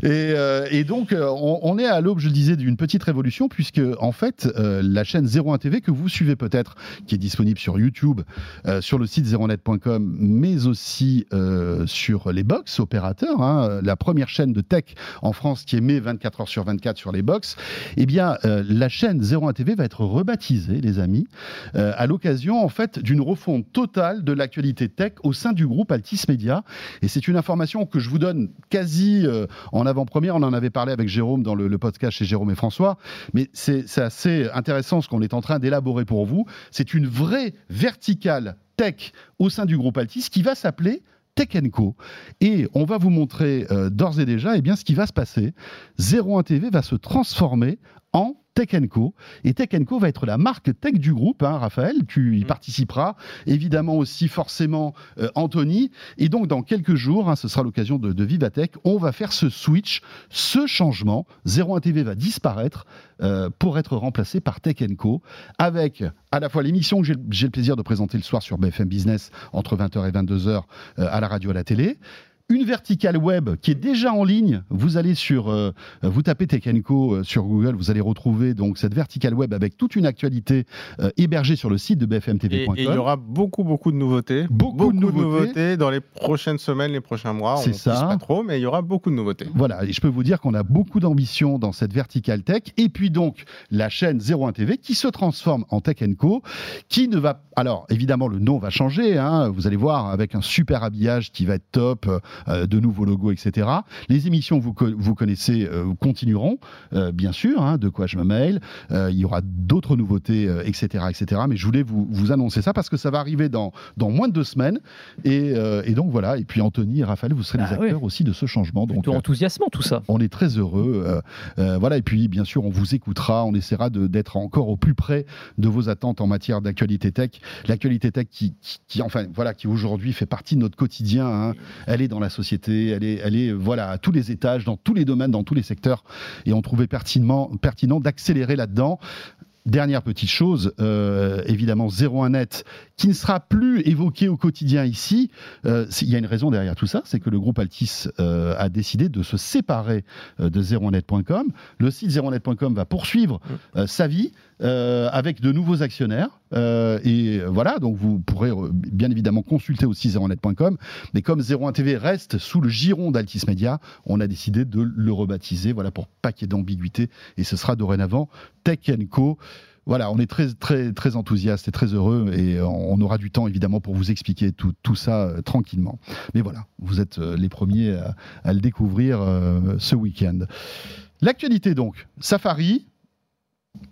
Et, euh, et donc, euh, on, on est à l'aube, je le disais, d'une petite révolution, puisque, en fait, euh, la chaîne 01 TV, que vous suivez peut-être, qui est disponible sur YouTube, euh, sur le site 01net.com, mais aussi euh, sur les box opérateurs, hein, la première chaîne de tech en France qui émet 24 heures sur 24 sur les box, eh bien, euh, la chaîne 01 TV va être rebaptisée, les amis, euh, à l'occasion, en fait, d'une refonte totale de l'actualité tech au sein du groupe Altis Media. Et c'est une information que je vous donne quasi euh, en avant-première. On en avait parlé avec Jérôme dans le, podcast chez Jérôme et François. Mais c'est assez intéressant ce qu'on est en train d'élaborer pour vous. C'est une vraie verticale tech au sein du groupe Altis qui va s'appeler Tech Co. Et on va vous montrer euh, d'ores et déjà eh bien, ce qui va se passer. 01 TV va se transformer en Tech Co. Et Tech Co va être la marque tech du groupe, hein, Raphaël, tu y Mm. participeras. Évidemment aussi forcément euh, Anthony. Et donc dans quelques jours, hein, ce sera l'occasion de, de Vivatech, on va faire ce switch, ce changement. 01 TV va disparaître euh, pour être remplacé par Tech Co. Avec à la fois l'émission que j'ai le plaisir de présenter le soir sur BFM Business entre 20h et 22h euh, à la radio et à la télé. Une verticale web qui est déjà en ligne. Vous allez sur, euh, vous tapez Tech Co euh, sur Google, vous allez retrouver donc cette verticale web avec toute une actualité euh, hébergée sur le site de bfmtv.com. et il y aura beaucoup, beaucoup de nouveautés. Beaucoup de nouveautés. dans les prochaines semaines, les prochains mois. C'est ça. pas trop, mais il y aura beaucoup de nouveautés. Voilà, et je peux vous dire qu'on a beaucoup d'ambition dans cette verticale tech. Et puis donc, la chaîne 01 TV qui se transforme en Tech Co, qui ne va... Alors, évidemment, le nom va changer, hein, vous allez voir, avec un super habillage qui va être top, de nouveaux logos, etc. Les émissions que vous, co- vous connaissez euh, continueront, euh, bien sûr, hein, de quoi je me mail. Euh, il y aura d'autres nouveautés, euh, etc., etc. Mais je voulais vous, vous annoncer ça parce que ça va arriver dans, dans moins de deux semaines. Et, euh, et donc voilà, et puis Anthony et Raphaël, vous serez Ah les oui. acteurs aussi de ce changement. Donc, Plutôt euh, enthousiasmant tout ça. on est très heureux. euh, euh, voilà, et puis bien sûr, on vous écoutera, on essaiera de- d'être encore au plus près de vos attentes en matière d'actualité tech. L'actualité tech qui, qui, qui, enfin, voilà, qui aujourd'hui fait partie de notre quotidien. hein. Elle est dans la société, elle est, elle est, voilà, à tous les étages, dans tous les domaines, dans tous les secteurs. Et on trouvait pertinemment, pertinent d'accélérer là-dedans. Dernière petite chose, euh, évidemment 01net, qui ne sera plus évoqué au quotidien ici. Euh, Il y a une raison derrière tout ça, c'est que le groupe Altis euh, a décidé de se séparer de 01net.com. Le site 01net.com va poursuivre euh, sa vie euh, avec de nouveaux actionnaires. Euh, et voilà, donc vous pourrez euh, bien évidemment consulter aussi 01net.com. Mais comme 01 TV reste sous le giron d'Altis Media, on a décidé de le rebaptiser, voilà, pour pas qu'il y ait d'ambiguïté. Et ce sera dorénavant Tech Co. Voilà, on est très, très, très enthousiaste et très heureux et on aura du temps évidemment pour vous expliquer tout, tout ça tranquillement. Mais voilà, vous êtes les premiers à, le découvrir ce week-end. L'actualité donc, Safari,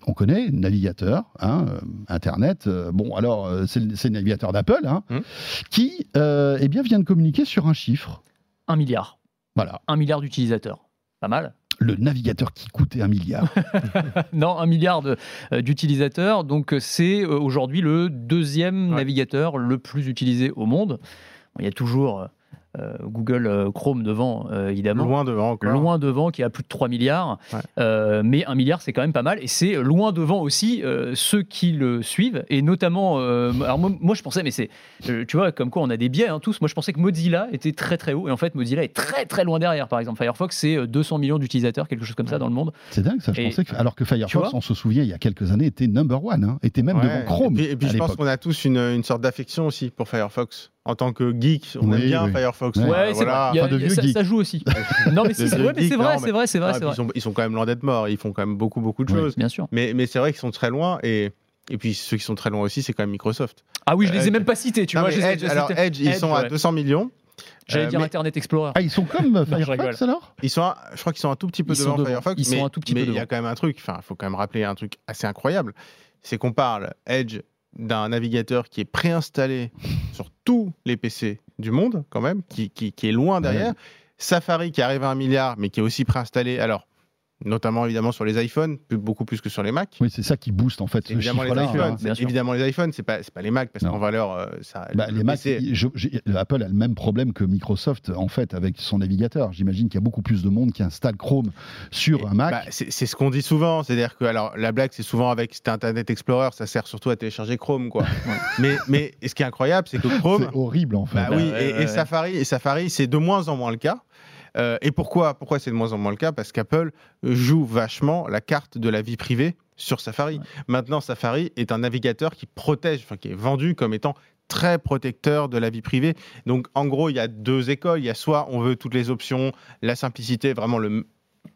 on connaît, navigateur, hein, euh, Internet. euh, bon, alors, euh, c'est le navigateur d'Apple, hein, Hmm. qui euh, eh bien, vient de communiquer sur un chiffre. Un milliard. Voilà, Un milliard d'utilisateurs. Pas mal. le navigateur qui coûtait un milliard. [laughs] non, un milliard euh, d'utilisateurs. Donc, c'est euh, aujourd'hui le deuxième Ouais. navigateur le plus utilisé au monde. Bon, Il y a toujours Google euh, Chrome devant, euh, évidemment. Loin devant encore. Loin devant, qui a plus de 3 milliards. Ouais. Euh, mais un milliard, c'est quand même pas mal. Et c'est loin devant aussi euh, ceux qui le suivent. Et notamment, euh, alors moi, moi, je pensais, mais c'est, euh, tu vois, comme quoi on a des biais hein, tous. Moi, je pensais que Mozilla était très très haut. Et en fait, Mozilla est très très loin derrière. Par exemple, Firefox, c'est euh, 200 millions d'utilisateurs, quelque chose comme ça dans le monde. C'est dingue ça, je Et- pensais que, alors que Firefox, on se souvient, il y a quelques années, était number one, hein, était même Ouais. devant Chrome. Et puis, et puis à je pense qu'on a tous une, une sorte d'affection aussi pour Firefox. En tant que geek, on Oui, aime bien oui. Firefox. Ouais. Euh, voilà. vrai. A- Enfin, de a- ça, joue aussi. [laughs] non, mais c'est vrai, mais c'est vrai, c'est vrai, Ah, ils, sont, ils sont quand même loin d'être morts. Ils font quand même beaucoup, beaucoup de Oui. choses. Bien sûr. Mais, mais c'est vrai qu'ils sont très loin. Et, et puis ceux qui sont très loin aussi, c'est quand même Microsoft. Ah oui, je les ai même pas cités, tu Non, vois. je Edge, alors ils Edge, sont à ouais. 200 millions. J'allais Euh, dire mais- Internet Explorer. Ah, ils sont comme [laughs] je Firefox alors? Ils sont, un- je crois qu'ils sont un tout petit peu Ils sont devant devant. Firefox, Ils sont un tout petit peu mais il y a quand même un truc. Il faut quand même rappeler un truc assez incroyable, c'est qu'on parle Edge d'un navigateur qui est préinstallé sur tous les PC du monde, quand même, qui, qui- qui est loin derrière. Safari qui arrive à un milliard, mais qui est aussi préinstallé. Alors, notamment évidemment sur les iPhones, beaucoup plus que sur les Mac. Oui, c'est ça qui booste en fait ce Évidemment les, iPhones, hein. évidemment les iPhones, c'est pas c'est pas les Mac parce qu'en valeur euh, ça. Bah, le les Mac, je- j'ai- Apple a le même problème que Microsoft en fait avec son navigateur. J'imagine qu'il y a beaucoup plus de monde qui installe Chrome sur un Mac. Bah, c'est ce qu'on dit souvent, c'est-à-dire que alors la blague c'est souvent avec Internet Explorer, ça sert surtout à télécharger Chrome quoi. [laughs] mais mais ce qui est incroyable, c'est que [laughs] Chrome, c'est horrible en fait. bah Bah oui, ouais, et, ouais, et ouais. Safari, et Safari, c'est de moins en moins le cas. Euh, et pourquoi Pourquoi c'est de moins en moins le cas? Parce qu'Apple joue vachement la carte de la vie privée sur Safari. Maintenant, Safari est un navigateur qui protège, enfin qui est vendu comme étant très protecteur de la vie privée. Donc, en gros, il y a deux écoles. Il y a soit on veut toutes les options, la simplicité, vraiment le,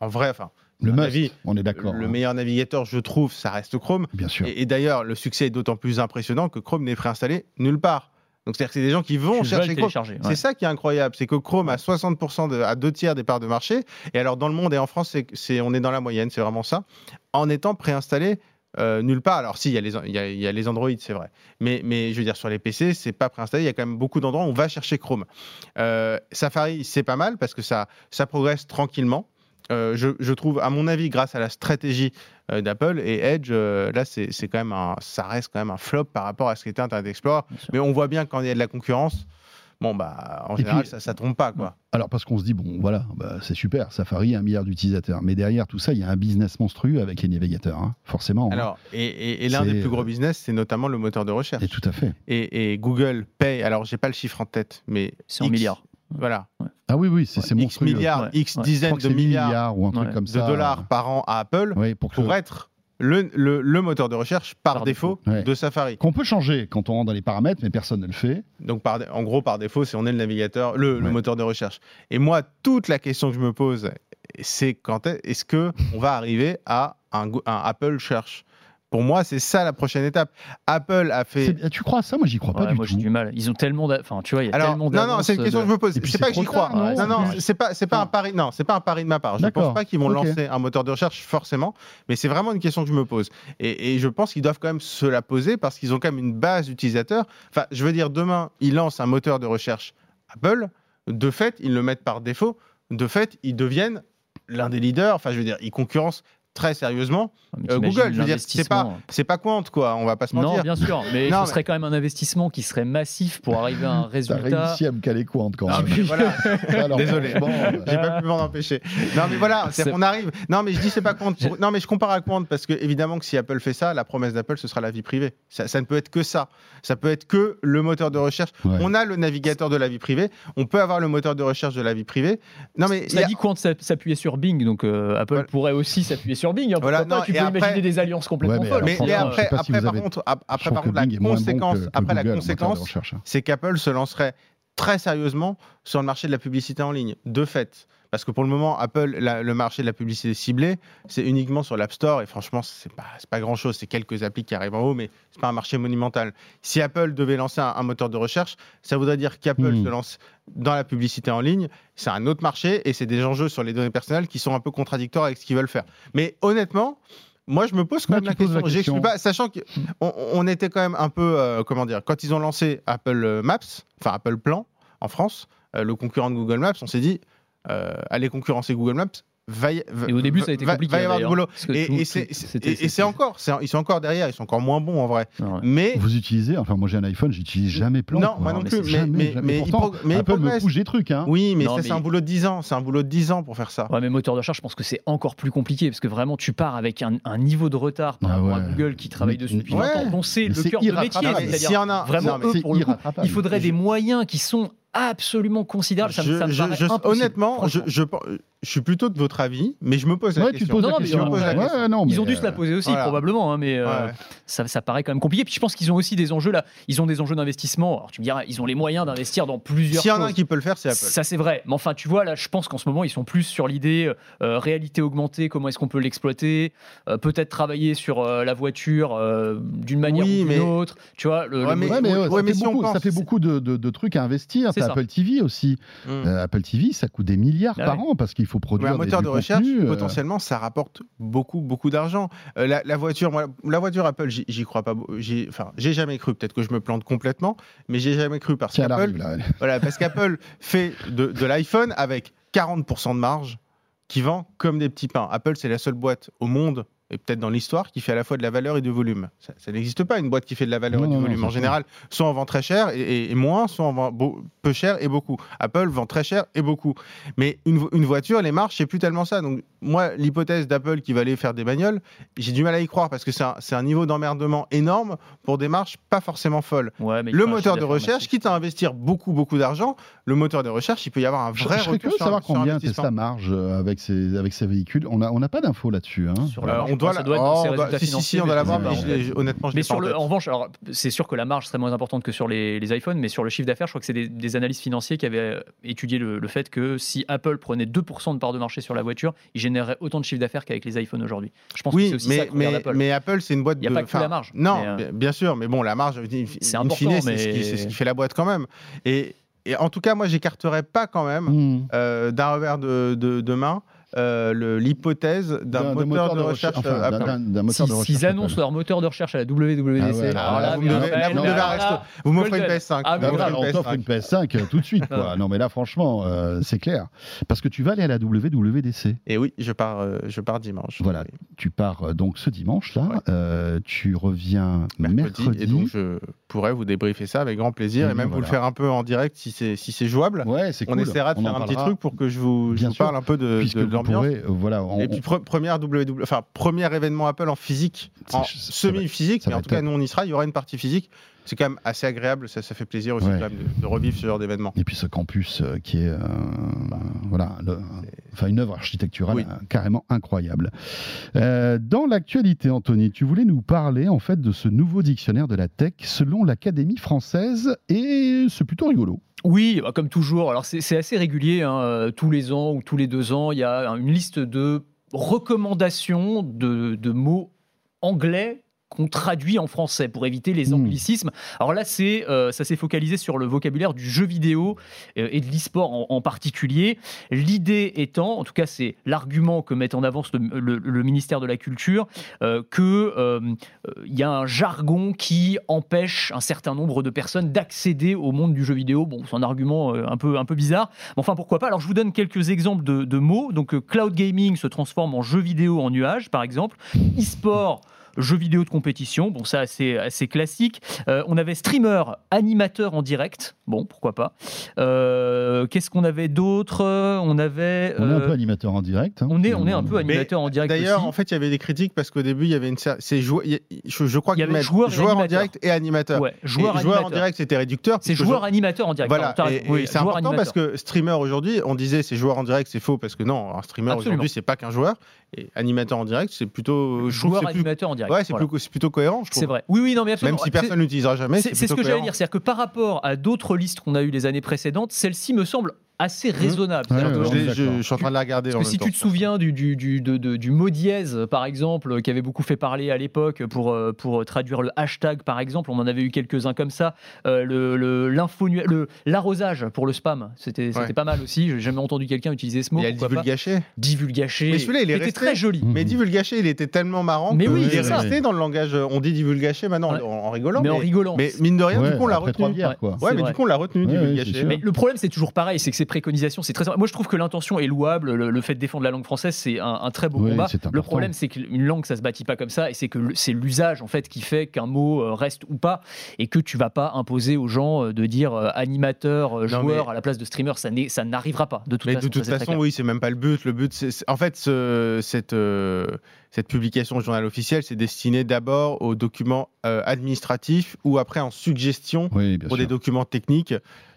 en vrai, enfin, le must, avis, on est d'accord. le hein. meilleur navigateur, je trouve, ça reste Chrome. Bien sûr. Et, et d'ailleurs, le succès est d'autant plus impressionnant que Chrome n'est préinstallé nulle part. Donc, c'est-à-dire que c'est des gens qui vont Tu chercher Chrome. C'est ça qui est incroyable, c'est que Chrome a 60% de, à deux tiers des parts de marché. Et alors dans le monde et en France, c'est, c'est- on est dans la moyenne, c'est vraiment ça. En étant préinstallé euh, nulle part. Alors si, il y, a les- il y a- il y a les Android, c'est vrai. Mais, mais je veux dire, sur les PC, c'est pas préinstallé. Il y a quand même beaucoup d'endroits où on va chercher Chrome. Euh, Safari, c'est pas mal parce que ça, ça progresse tranquillement. Euh, je, je trouve, à mon avis, grâce à la stratégie euh, d'Apple et Edge, euh, là, c'est quand même un, ça reste quand même un flop par rapport à ce qu'était Internet Explorer. Mais on voit bien quand il y a de la concurrence, bon bah, en Et général, puis- ça, ça trompe pas quoi. Alors parce qu'on se dit bon voilà bah, c'est super Safari un milliard d'utilisateurs mais derrière tout ça il y a un business monstrueux avec les navigateurs hein, forcément hein. Alors, et, et- et l'un des plus gros business, c'est notamment le moteur de recherche. et tout à fait Et, Google paye, alors j'ai pas le chiffre en tête, mais C'est en X- milliards. Voilà, ah oui oui c'est Ouais. c'est X monstrueux milliards, Ouais. X dizaines de c'est 1000 milliards, ou un truc Ouais. comme de ça dollars par an à Apple pour que pour être le, le- le moteur de recherche par, Par défaut, défaut. Ouais. de Safari. qu'on peut changer quand on rentre dans les paramètres mais personne ne le fait Donc, par, en gros, par défaut, c'est on est le navigateur, le, moteur de recherche. Et moi, toute la question que je me pose, c'est quand est- est-ce que on va arriver à un, un Apple Search Pour moi, c'est ça la prochaine étape. Apple a fait. Tu crois à ça? Moi j'y crois pas Ouais, du moi, tout j'ai du mal. Ils ont tellement. Enfin, tu vois, il y a Alors, tellement non, non, c'est une question de- que je me pose. C'est pas que j'y crois. tard, non non, non, Ouais. c'est pas, c'est pas un pari. Non, c'est pas un pari de ma part. Je D'accord. pense pas qu'ils vont lancer un moteur de recherche forcément, mais c'est vraiment une question que je me pose. Et, et je pense qu'ils doivent quand même se la poser parce qu'ils ont quand même une base d'utilisateurs. Enfin, je veux dire, demain, ils lancent un moteur de recherche Apple. De fait, ils le mettent par défaut. De fait, ils deviennent l'un des leaders. Enfin, je veux dire, ils concurrencent très sérieusement Euh, Google. Je veux dire, c'est pas, c'est pas Quant, quoi. On va pas se Non, mentir. bien sûr, mais [laughs] Non, ce mais- serait quand même un investissement qui serait massif pour [laughs] arriver à un T'as résultat. réussi à me caler quoi quand Non, même mais voilà. [laughs] Alors, Désolé. euh, J'ai pas pu m'en empêcher. Non, mais voilà, qu'on arrive. Non, mais je dis c'est pas Quant. pour- Non, mais je compare à Quant parce que évidemment que si Apple fait ça, la promesse d'Apple ce sera la vie privée. Ça, ça ne peut être que ça. Ça peut être que le moteur de recherche. ouais. On a le navigateur de la vie privée. On peut avoir le moteur de recherche de la vie privée. Non, mais Ça a- dit Quant s'app- s'appuyait sur Bing, donc euh, Apple Voilà. pourrait aussi s'appuyer sur Bing. hein, Voilà, pourquoi pas, non, tu et peux après- imaginer des alliances complètement Ouais, mais folles. mais, après, si par avez- contre, après par contre, la Bing bon conséquence, que- que après Google c'est qu'Apple se lancerait très sérieusement sur le marché de la publicité en ligne, de fait. Parce que pour le moment, Apple, la- le marché de la publicité ciblée, c'est uniquement sur l'App Store et franchement, c'est pas, pas grand chose. C'est quelques applis qui arrivent en haut, mais c'est pas un marché monumental. Si Apple devait lancer un, un moteur de recherche, ça voudrait dire qu'Apple Hmm. se lance dans la publicité en ligne. C'est un autre marché et c'est des enjeux sur les données personnelles qui sont un peu contradictoires avec ce qu'ils veulent faire. Mais honnêtement, moi, je me pose quand même la question. la question. pas, sachant qu'on on était quand même un peu, euh, comment dire, quand ils ont lancé Apple Maps, enfin Apple Plan en France, euh, le concurrent de Google Maps, on s'est dit, aller concurrencer Google Maps, va y, va- Et au début, ça a été va- compliqué. Va y avoir du boulot. Et, c'est- encore, c'est- ils sont encore derrière, ils sont encore moins bons en vrai. Ouais. Mais Vous utilisez, enfin moi j'ai un iPhone, j'utilise jamais plan. non, quoi. moi non mais plus. Mais, Jamais, mais, jamais. mais il Pourtant, Apple me pousse des trucs. Hein. Oui, mais Non, ça mais c'est un boulot de 10 ans, c'est un boulot de 10 ans pour faire ça. Ouais, mais moteur de recherche, je pense que c'est encore plus compliqué parce que vraiment, tu pars avec un, un niveau de retard par Ah rapport à. Google qui travaille Mais- dessus depuis ouais. 20 ans, dont c'est Mais le cœur de métier. C'est-à-dire s'il y en a- vraiment pour le coup, irrattrapable. il faudrait des moyens qui sont absolument considérables. Ça, Je- ça me je- paraît je- impossible, honnêtement, je, franchement. Je, suis plutôt de votre avis, mais je me pose la Ouais, tu te question. poses Non, la non, mais question. je me pose la Ouais, question. non, Ils ont dû se la euh, poser aussi, voilà. probablement, hein, mais euh, ça, ça paraît quand même compliqué. Puis je pense qu'ils ont aussi des enjeux là. Ils ont des enjeux d'investissement. Alors tu me diras, ils ont les moyens d'investir dans plusieurs S'il y en a un qui peut le faire, c'est Apple. Ça c'est vrai, mais enfin tu vois là, je pense qu'en ce moment ils sont plus sur l'idée euh, réalité augmentée, comment est-ce qu'on peut l'exploiter, euh, peut-être travailler sur euh, la voiture euh, d'une manière Oui, ou d'une mais- autre, tu vois. Le, Ouais, le- mais- Ouais, mais, Ouais, ouais, ça, ouais, mais fait si beaucoup, ça fait beaucoup de, de- de trucs à investir. T'as. Apple TV aussi. Mm. Euh, Apple TV, ça coûte des milliards Ah par an parce qu'il faut Produire un moteur de recherche, contenu, euh, potentiellement, ça rapporte beaucoup, beaucoup d'argent. Euh, la, la voiture, moi, la voiture Apple, j'y crois pas. Enfin, j'ai jamais cru. Peut-être que je me plante complètement, mais j'ai jamais cru parce qu'Apple, voilà, parce qu'Apple [laughs] fait de, de l'iPhone avec 40% de marge, qui vend comme des petits pains. Apple, c'est la seule boîte au monde et peut-être dans l'histoire qui fait à la fois de la valeur et du volume. Ça, ça n'existe pas une boîte qui fait de la valeur Non, et du non, volume. en général, soit on vend très cher et, et- et moins, soit on vend beau- peu cher et beaucoup. Apple vend très cher et beaucoup. Mais une, vo- une voiture, les marges, c'est plus tellement ça. Donc moi, l'hypothèse d'Apple qui va aller faire des bagnoles, j'ai du mal à y croire parce que c'est un, niveau d'emmerdement énorme pour des marges pas forcément folles. Ouais, mais il Le moteur de recherche, quitte à investir beaucoup, beaucoup d'argent, le moteur de recherche, il peut y avoir un Je, vrai je serais retour savoir sur combien. Tesla marge euh, avec ses, avec ses véhicules. On n'a on n'a pas d'infos là-dessus. Hein. Sur la marge, on doit ça la- doit être dans oh, ses on doit- si, si, on doit mais l'avoir, je honnêtement, je Mais l'ai pas sur en le, en revanche, alors c'est sûr que la marge serait moins importante que sur les, les iPhones, mais sur le chiffre d'affaires, je crois que c'est des, des analystes financiers qui avaient euh, étudié le, le fait que si Apple prenait 2% de part de marché sur la voiture, il générerait autant de chiffre d'affaires qu'avec les iPhones aujourd'hui. Je pense que c'est aussi ça mais, regarde mais, Apple. mais Apple, c'est une boîte Il y a de. pas que enfin, la marge, Non, euh, bien- sûr, mais bon, la marge, in, C'est important, fine, c'est ce, mais- qui- c'est ce qui fait la boîte quand même. Et, et en tout cas, moi, j'écarterais pas quand même Hmm. euh, d'un revers de, de, de main euh, l'hypothèse d'un moteur, de recherche, enfin, euh, d'un- Apple. d'un- d'un moteur Si- de recherche. S'ils annoncent leur moteur de recherche à la WWDC, Ah alors là, là, vous là, là, là, m'offrez une Golden. PS5. Ah, mais Ah ouais, grave. on t'offre une PS5 euh, tout de suite. Non, mais là, franchement, c'est clair. Parce que tu vas aller à la WWDC. Et oui, je pars, je pars dimanche. Voilà. Tu pars donc ce dimanche-là. Ouais. Euh, tu reviens mercredi. Et donc, je pourrais vous débriefer ça avec grand plaisir et même vous le faire un peu en direct si c'est si c'est jouable. Ouais, c'est On essaiera de faire un petit truc pour que je vous, parle un peu de, de pourrez, euh, voilà, on- Et puis pre- première WW, enfin premier événement Apple en physique, en semi-physique, mais en tout cas nous on y sera. Il y aura une partie physique. C'est quand même assez agréable, ça, ça fait plaisir aussi Ouais. quand même de, de revivre ce genre d'événement. Et puis ce campus euh, qui est, euh, voilà, le- enfin une œuvre architecturale Oui. euh, carrément incroyable. Euh, dans l'actualité, Anthony, tu voulais nous parler en fait de ce nouveau dictionnaire de la tech selon l'Académie française et c'est plutôt rigolo. Oui, bah, comme toujours. Alors c'est assez régulier. hein, tous les ans ou tous les deux ans, il y a une liste de recommandations de, de mots anglais qu'on traduit en français pour éviter les Hmm. anglicismes. Alors là, c'est euh, ça s'est focalisé sur le vocabulaire du jeu vidéo euh, et de l'e-sport en, en particulier. L'idée étant, en tout cas, c'est l'argument que met en avant le, le- le ministère de la Culture, euh, que euh, il y a un jargon qui empêche un certain nombre de personnes d'accéder au monde du jeu vidéo. Bon, c'est un argument un peu, un peu bizarre. Mais enfin, pourquoi pas? Alors, je vous donne quelques exemples de, de mots. Donc, cloud gaming se transforme en jeu vidéo en nuage, par exemple. E-sport. Jeux vidéo de compétition, bon ça c'est assez classique. Euh, on avait streamer, animateur en direct, bon pourquoi pas. Euh, Qu'est-ce qu'on avait d'autre? On avait. On est un euh, peu animateur en direct. hein, on est, on est un peu animateur en direct. D'ailleurs, en fait, il y avait des critiques parce qu'au début, il y avait une. C'est jou- je, je crois Il y avait joueur et en animateur. direct et animateur. Ouais, Et joueur, joueur en animateur. direct, c'était réducteur. C'est joueur je- animateur en direct. Voilà. Oui, c'est joueur important parce animateur. que streamer aujourd'hui, on disait c'est joueur en direct, c'est faux parce que non, un streamer aujourd'hui c'est pas qu'un joueur et animateur en direct c'est plutôt joueur plus- animateur en direct. ouais c'est voilà. plutôt cohérent je trouve. C'est vrai. Oui, oui, non, mais absolument. Même si personne l'utilisera jamais, C'est ce que j'allais dire, c'est-à-dire que par rapport à d'autres listes qu'on a eues les années précédentes, celle-ci me semble assez raisonnable. Ouais, ouais, que- Je, suis en train de la regarder. en Parce que si tu te souviens du, du, du, de- de- du mot dièse, par exemple, qui avait beaucoup fait parler à l'époque pour, euh, pour traduire le hashtag, par exemple, on en avait eu quelques-uns comme ça, euh, le, le, l'info nu- le- l'arrosage pour le spam, c'était, c'était Ouais. pas mal aussi, j'ai jamais entendu quelqu'un utiliser ce mot. il y a divulgaché. Divulgaché. Mais celui-là, il est resté. très joli. Mais divulgaché, il était tellement marrant Mais que oui, il est c'est ça. resté dans le langage. On dit divulgaché maintenant Ouais. en, en rigolant. mais Mais, en rigolant. mais mine de rien, du coup, on l'a retenu. bières, Ouais. quoi. Ouais, C'est mais du coup, on l'a retenu, divulgaché. Mais le problème, c'est toujours pareil, c'est que ces préconisations, c'est très. Moi, je trouve que l'intention est louable. Le, le fait de défendre la langue française, c'est un, un très beau Oui, combat. Le problème, c'est qu'une langue, ça se bâtit pas comme ça, et c'est que c'est l'usage en fait qui fait qu'un mot euh, reste ou pas, et que tu vas pas imposer aux gens euh, de dire euh, animateur, euh, Non, joueur mais- à la place de streamer. Ça n'arrivera pas. De toute Mais façon. de toute ça, façon, oui, c'est même pas le but. Le but, c'est en fait ce- cette euh, cette publication au journal officiel, c'est destiné d'abord aux documents euh, administratifs ou après en suggestion Oui, pour sûr. des documents techniques.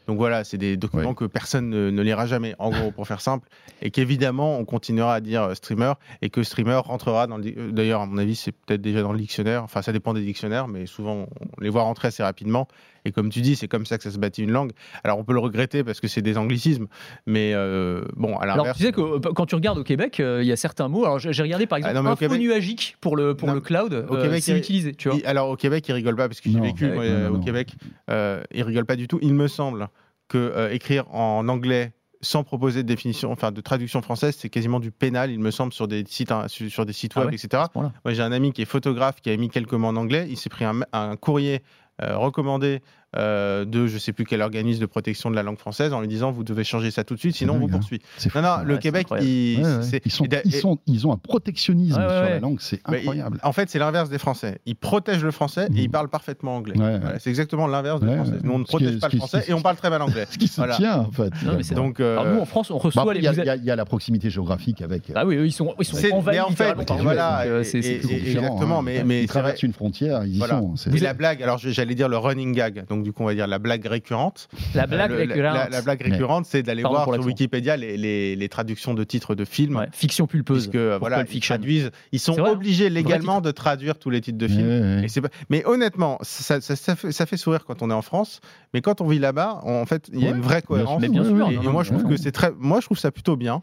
Donc voilà, c'est des documents Ouais. que personne ne, ne lira jamais, en gros, pour faire simple, et qu'évidemment on continuera à dire euh, streamer et que streamer rentrera dans le. euh, D'ailleurs, à mon avis, c'est peut-être déjà dans le dictionnaire. Enfin, ça dépend des dictionnaires, mais souvent on les voit rentrer assez rapidement. Et comme tu dis, c'est comme ça que ça se bâtit une langue. Alors on peut le regretter parce que c'est des anglicismes, mais euh, bon, à Alors, tu sais que quand tu regardes au Québec, euh, il y a certains mots. Alors, j'ai regardé par exemple Ah, non, mais au info Québec- nuagique pour le pour Non, le cloud. au euh, Québec, c'est il utilisé, tu vois. Il- alors au Québec, ils rigolent pas parce que j'ai vécu Ouais, moi, non, euh, non, au. Québec. Euh, ils rigolent pas du tout. Il me semble que euh, écrire en anglais sans proposer de définition, enfin de traduction française, c'est quasiment du pénal, il me semble, sur des sites, hein, sur, sur des sites Ah web, ouais, etc. Moi, j'ai un ami qui est photographe qui a mis quelques mots en anglais. Il s'est pris un, un courrier euh, recommandé euh, de je sais plus quel organisme de protection de la langue française en lui disant vous devez changer ça tout de suite, sinon on vous hein. poursuit. Non, non, Ouais, le Québec, incroyable. il, Ouais, ouais. c'est- Ils, sont, ils, sont, ils ont un protectionnisme Ouais, ouais, sur la langue, c'est mais il- incroyable. en fait, c'est l'inverse des Français. Ils protègent le français Mhm. et ils parlent parfaitement anglais. Ouais, ouais. Voilà, c'est exactement l'inverse des Français. Nous, on ne est- protège pas le français et on parle très mal anglais. Ce qui se Voilà. tient, en fait. Non, mais Donc, euh, Alors, nous en France, on reçoit après, les. il y, a- y la proximité géographique avec. Ah oui, eux, ils sont, ils sont envahis mais en fait, voilà, euh, c'est- exactement, mais- mais ils c'est traversent une frontière, ils y sont. la blague, alors j'allais dire le running gag, donc du coup on va dire la blague récurrente. La blague Euh, le- récurrente. La, la blague récurrente, c'est d'aller voir sur. Wikipédia les, les- les traductions de titres de films. Ouais, fiction pulpeuse. Puisque voilà, ils Fiction. traduisent, ils sont vrai, obligés légalement de traduire tous les titres de films. Ouais, ouais. Et c'est pas- Mais honnêtement, ça, ça- ça fait, ça fait sourire quand on est en France, mais quand on vit là-bas, en fait, il y a Ouais, une vraie cohérence. Mais bien sûr, Et, non, et non, moi, je trouve ouais. que c'est très, moi, je trouve ça plutôt bien.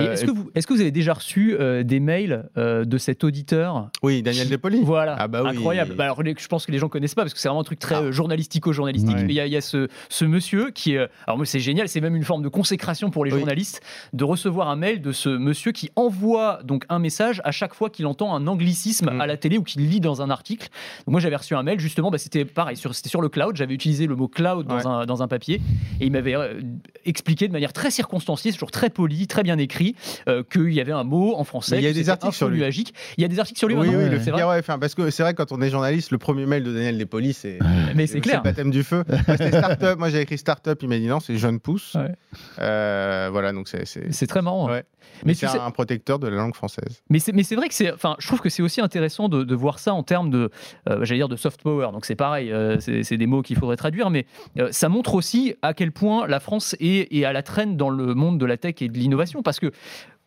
Et Est-ce que, vous, est que vous avez déjà reçu euh, des mails euh, de cet auditeur Oui, Daniel Despoli. Voilà, Ah bah oui. incroyable. Bah alors, je pense que les gens connaissent pas parce que c'est vraiment un truc très Ah. euh, journalistico-journalistique. Ouais. Mais il y a, il y a ce, ce monsieur qui est. euh, Alors, moi, c'est génial, c'est même une forme de consécration pour les Oui. journalistes de recevoir un mail de ce monsieur qui envoie donc un message à chaque fois qu'il entend un anglicisme Mm. à la télé ou qu'il lit dans un article. Donc, moi, j'avais reçu un mail, justement, bah, c'était pareil, c'était sur le cloud. J'avais utilisé le mot cloud dans, Ouais. un, dans un papier et il m'avait euh, expliqué de manière très circonstanciée, toujours très poli, très bien écrit, euh, qu'il y avait un mot en français. Mais il y a des articles sur lui. Il y a des articles sur lui Oui, oui, Ouais. le c'est vrai Figaro F1. Parce que c'est vrai, quand on est journaliste, le premier mail de Daniel Despoli, c'est. Mais c'est clair. le baptême du feu. [laughs] Moi, c'était start-up. Moi, j'ai écrit start-up. Il m'a dit non, c'est jeune pousse. Ouais. Euh, voilà, donc c'est. c'est- C'est très marrant. hein. Ouais. Mais c'est sais- un protecteur de la langue française. Mais c'est, mais c'est vrai que c'est, enfin, je trouve que c'est aussi intéressant de, de voir ça en termes de, euh, j'allais dire de soft power. Donc c'est pareil, euh, c'est, c'est des mots qu'il faudrait traduire, mais euh, ça montre aussi à quel point la France est, est à la traîne dans le monde de la tech et de l'innovation, parce que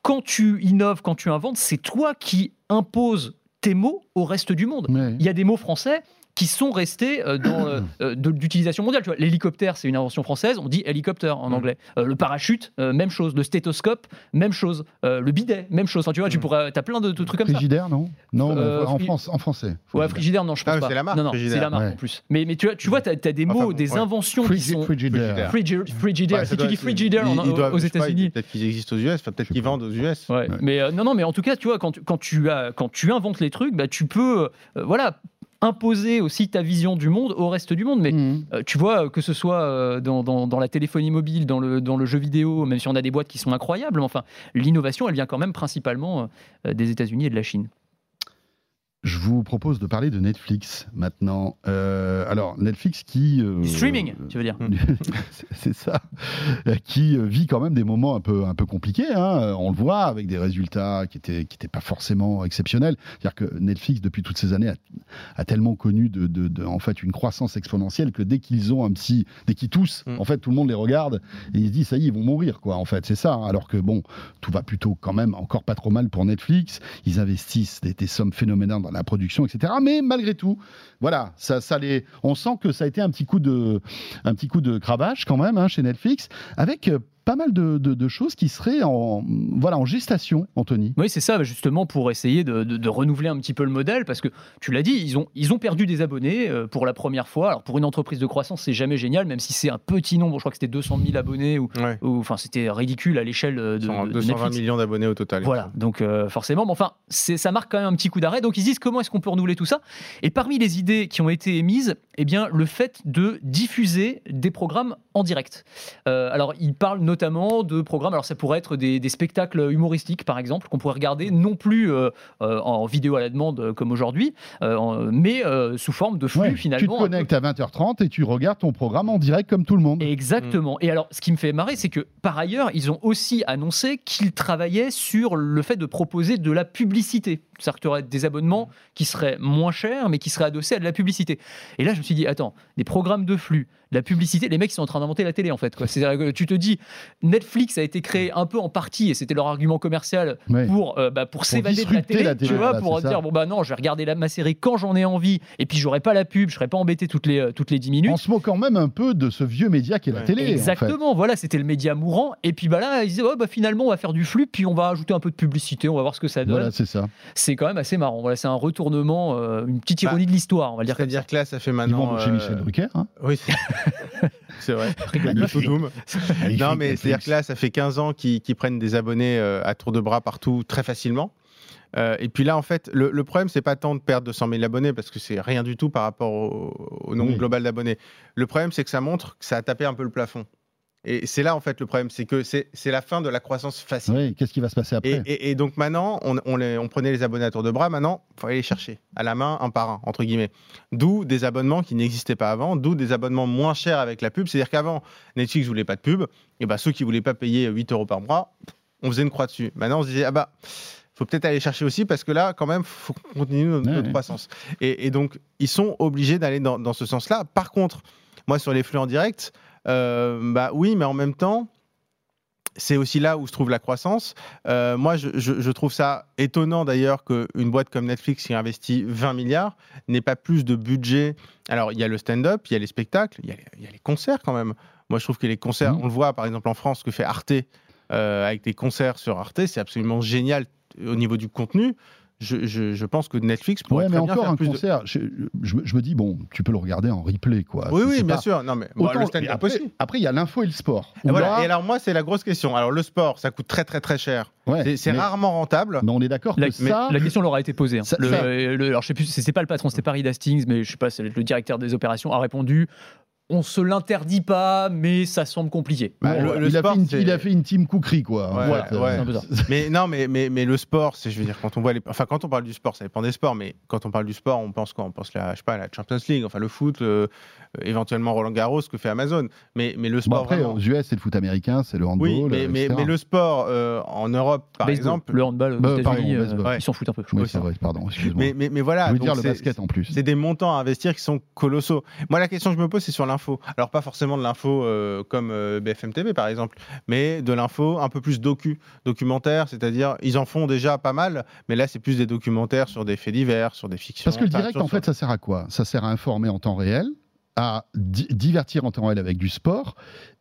quand tu innoves, quand tu inventes, c'est toi qui imposes tes mots au reste du monde. Ouais. Il y a des mots français qui sont restés euh, dans euh, [clears throat] euh, de- d'utilisation mondiale. Tu vois, l'hélicoptère, c'est une invention française, on dit hélicoptère en Mm. anglais. Euh, le parachute, euh, même chose. Le stéthoscope, même chose. Euh, le bidet, même chose. Enfin, tu vois, tu Mm. pourrais, as plein de, de trucs comme ça. Frigidaire, non? Non, Euh, en, fri- France, en français. Ouais, Frigidaire. frigidaire, non, je pense Ah, pas. c'est la marque, non, non, frigidaire. c'est la marque Ouais. en plus. Mais, mais tu, vois- tu vois, tu as, des mots, Enfin, bon, des ouais. inventions qui sont. Frigidaire. Frigi- Frigidaire, Ouais, si tu dis frigidaire ils- en- ils doivent- aux États-Unis. Peut-être qu'ils existent aux US, enfin, peut-être qu'ils vendent aux US. Ouais, mais euh, non, non, mais en tout cas, tu vois, quand tu, quand tu, as, quand tu inventes les trucs, bah, tu peux, euh, voilà, imposer aussi ta vision du monde au reste du monde. Mais Mhm. euh, tu vois, que ce soit euh, dans, dans- dans la téléphonie mobile, dans le, dans le jeu vidéo, même si on a des boîtes qui sont incroyables, enfin, l'innovation, elle vient quand même principalement euh, des États-Unis et de la Chine. Je vous propose de parler de Netflix maintenant. Euh, alors, Netflix qui. euh, streaming, tu veux dire [laughs] c'est- ça. Qui euh, vit quand même des moments un peu, un peu compliqués. hein. On le voit avec des résultats qui n'étaient qui étaient pas forcément exceptionnels. C'est-à-dire que Netflix, depuis toutes ces années, a, a tellement connu de, de- de- en fait, une croissance exponentielle que dès qu'ils ont un petit. Dès qu'ils toussent, Mm. en fait, tout le monde les regarde et ils se disent, ça y est, ils vont mourir, quoi. En fait, c'est ça. hein. Alors que, bon, tout va plutôt quand même encore pas trop mal pour Netflix. Ils investissent des, des sommes phénoménales la production, etc. Mais malgré tout, voilà, ça, ça on sent que ça a été un petit coup de, un petit coup de cravache quand même hein, chez Netflix, avec euh, pas mal de, de- de choses qui seraient en, voilà, en gestation, Anthony. Oui, c'est ça, justement, pour essayer de, de- de renouveler un petit peu le modèle, parce que tu l'as dit, ils ont, ils ont perdu des abonnés euh, pour la première fois. Alors, pour une entreprise de croissance, c'est jamais génial, même si c'est un petit nombre, je crois que c'était 200 000 abonnés, ou, Ouais. ou- enfin, c'était ridicule à l'échelle euh, de, Ils sont à de 220 Netflix. millions d'abonnés au total. Voilà, donc euh, forcément, mais enfin, c'est- ça marque quand même un petit coup d'arrêt. Donc ils se disent comment est-ce qu'on peut renouveler tout ça? Et parmi les idées qui ont été émises, eh bien, le fait de diffuser des programmes en direct. Euh, alors, ils parlent notamment de programmes, alors ça pourrait être des, des spectacles humoristiques, par exemple, qu'on pourrait regarder non plus euh, euh, en vidéo à la demande comme aujourd'hui, mais sous forme de flux Ouais, finalement. tu te peu connectes à 20h30 et tu regardes ton programme en direct comme tout le monde. Exactement. Et alors, ce qui me fait marrer, c'est que par ailleurs, ils ont aussi annoncé qu'ils travaillaient sur le fait de proposer de la publicité. C'est-à-dire que tu aurais des abonnements qui seraient moins chers, mais qui seraient adossés à de la publicité. Et là, je me suis dit, attends, des programmes de flux, de la publicité, les mecs ils sont en train d'inventer la télé en fait. quoi. C'est-à-dire que tu te dis, Netflix a été créé un peu en partie, et c'était leur argument commercial, Ouais. pour, euh, bah, pour s'évader de la télé, la télé, tu vois, pour ça. dire, bon bah non, je vais regarder la, ma série quand j'en ai envie, et puis j'aurai pas la pub, je serai pas embêté toutes les, euh, toutes les 10 minutes. En se moquant même un peu de ce vieux média qui est la Ouais. télé. en fait. Exactement, voilà, c'était le média mourant. Et puis bah là, ils disaient, oh, bah, finalement, on va faire du flux, puis on va ajouter un peu de publicité, on va voir ce que ça donne. Voilà, c'est ça. C'est quand même assez marrant. Voilà, c'est un retournement, euh, une petite Bah, ironie de l'histoire, on va dire. C'est-à-dire que là, ça fait Ils maintenant. vont chez euh, Michel Drucker. hein. Oui, c'est- [laughs] c'est vrai. Le Non, mais c'est-à-dire que là, ça fait 15 ans qu'ils prennent des abonnés euh, à tour de bras partout très facilement. Euh, et puis là, en fait, le, le problème, c'est pas tant de perdre 200 000 abonnés, parce que c'est rien du tout par rapport au, au nombre Oui. global d'abonnés. Le problème, c'est que ça montre que ça a tapé un peu le plafond. Et c'est là, en fait, le problème, c'est que c'est la fin de la croissance facile. Oui, qu'est-ce qui va se passer après? et- et donc maintenant, on, on les- on prenait les abonnés à tour de bras. Maintenant, il faut aller les chercher à la main, un par un, entre guillemets. D'où des abonnements qui n'existaient pas avant, d'où des abonnements moins chers avec la pub. C'est-à-dire qu'avant, Netflix voulait pas de pub. Et ben ceux qui voulaient pas payer 8 euros par mois, on faisait une croix dessus. Maintenant, on se disait, ah bah, faut peut-être aller chercher aussi parce que là, quand même, faut qu'on continue notre, notre ouais. croissance. Et, et donc, ils sont obligés d'aller dans, dans ce sens-là. Par contre, moi, sur les flux en direct, bah oui, mais en même temps, c'est aussi là où se trouve la croissance. Euh, moi, je, je- je trouve ça étonnant d'ailleurs qu'une boîte comme Netflix qui investit 20 milliards n'ait pas plus de budget. Alors, il y a le stand-up, il y a les spectacles, il y a les, il y a les concerts quand même. Moi, je trouve que les concerts, Mhm. on le voit par exemple en France, ce que fait Arte euh, avec des concerts sur Arte, c'est absolument génial au niveau du contenu. Je, je- je pense que Netflix pourrait Ouais, mais très bien encore faire un plus de- concert. Je, je me- je me dis, bon, tu peux le regarder en replay, quoi. Oui, oui, bien pas- sûr. Non, mais bon, Autant- le stand-up et après, aussi. après, il y a l'info et le sport. Et, Où voilà. là- Et alors moi, c'est la grosse question. Alors le sport, ça coûte très très très cher. ouais, C'est- C'est mais- rarement rentable. mais on est d'accord que ça. la question leur a été posée. hein. Ça- le, ça- le- alors je sais plus, c'est c'est pas le patron, c'était Paris Hastings, mais je sais pas, c'est le directeur des opérations a répondu. On se l'interdit pas, mais ça semble compliqué. Bah, Bon, le- le il, a sport, fait une, c'est- il a fait une team cookery, quoi. en Ouais, fait, ouais. un peu ça. Mais non, mais, mais, mais le sport, c'est, je veux dire, quand on voit les, enfin, quand on parle du sport, ça dépend des sports, mais quand on parle du sport, on pense quoi? On pense la, je sais pas, la Champions League, enfin le foot, euh, éventuellement Roland Garros, ce que fait Amazon. Mais, mais le Bon, sport, après, vraiment- aux US, c'est le foot américain, c'est le handball. oui, mais, euh, mais, mais le sport euh, en Europe, par Baseball, exemple, le handball aux Bah, États-Unis, euh, ils s'en foutent un peu. Oui, Oui, c'est vrai, pardon, excuse-moi. mais, mais, mais voilà, je veux donc dire le basket en plus. C'est des montants à investir qui sont colossaux. Moi, la question que je me pose, c'est sur l'info. Alors, pas forcément de l'info euh, comme euh, BFM TV, par exemple, mais de l'info un peu plus docu, documentaire, c'est-à-dire, ils en font déjà pas mal, mais là, c'est plus des documentaires sur des faits divers, sur des fictions. Parce que le direct, sur- en fait, ça sert à quoi? Ça sert à informer en temps réel, à di- divertir en temps réel avec du sport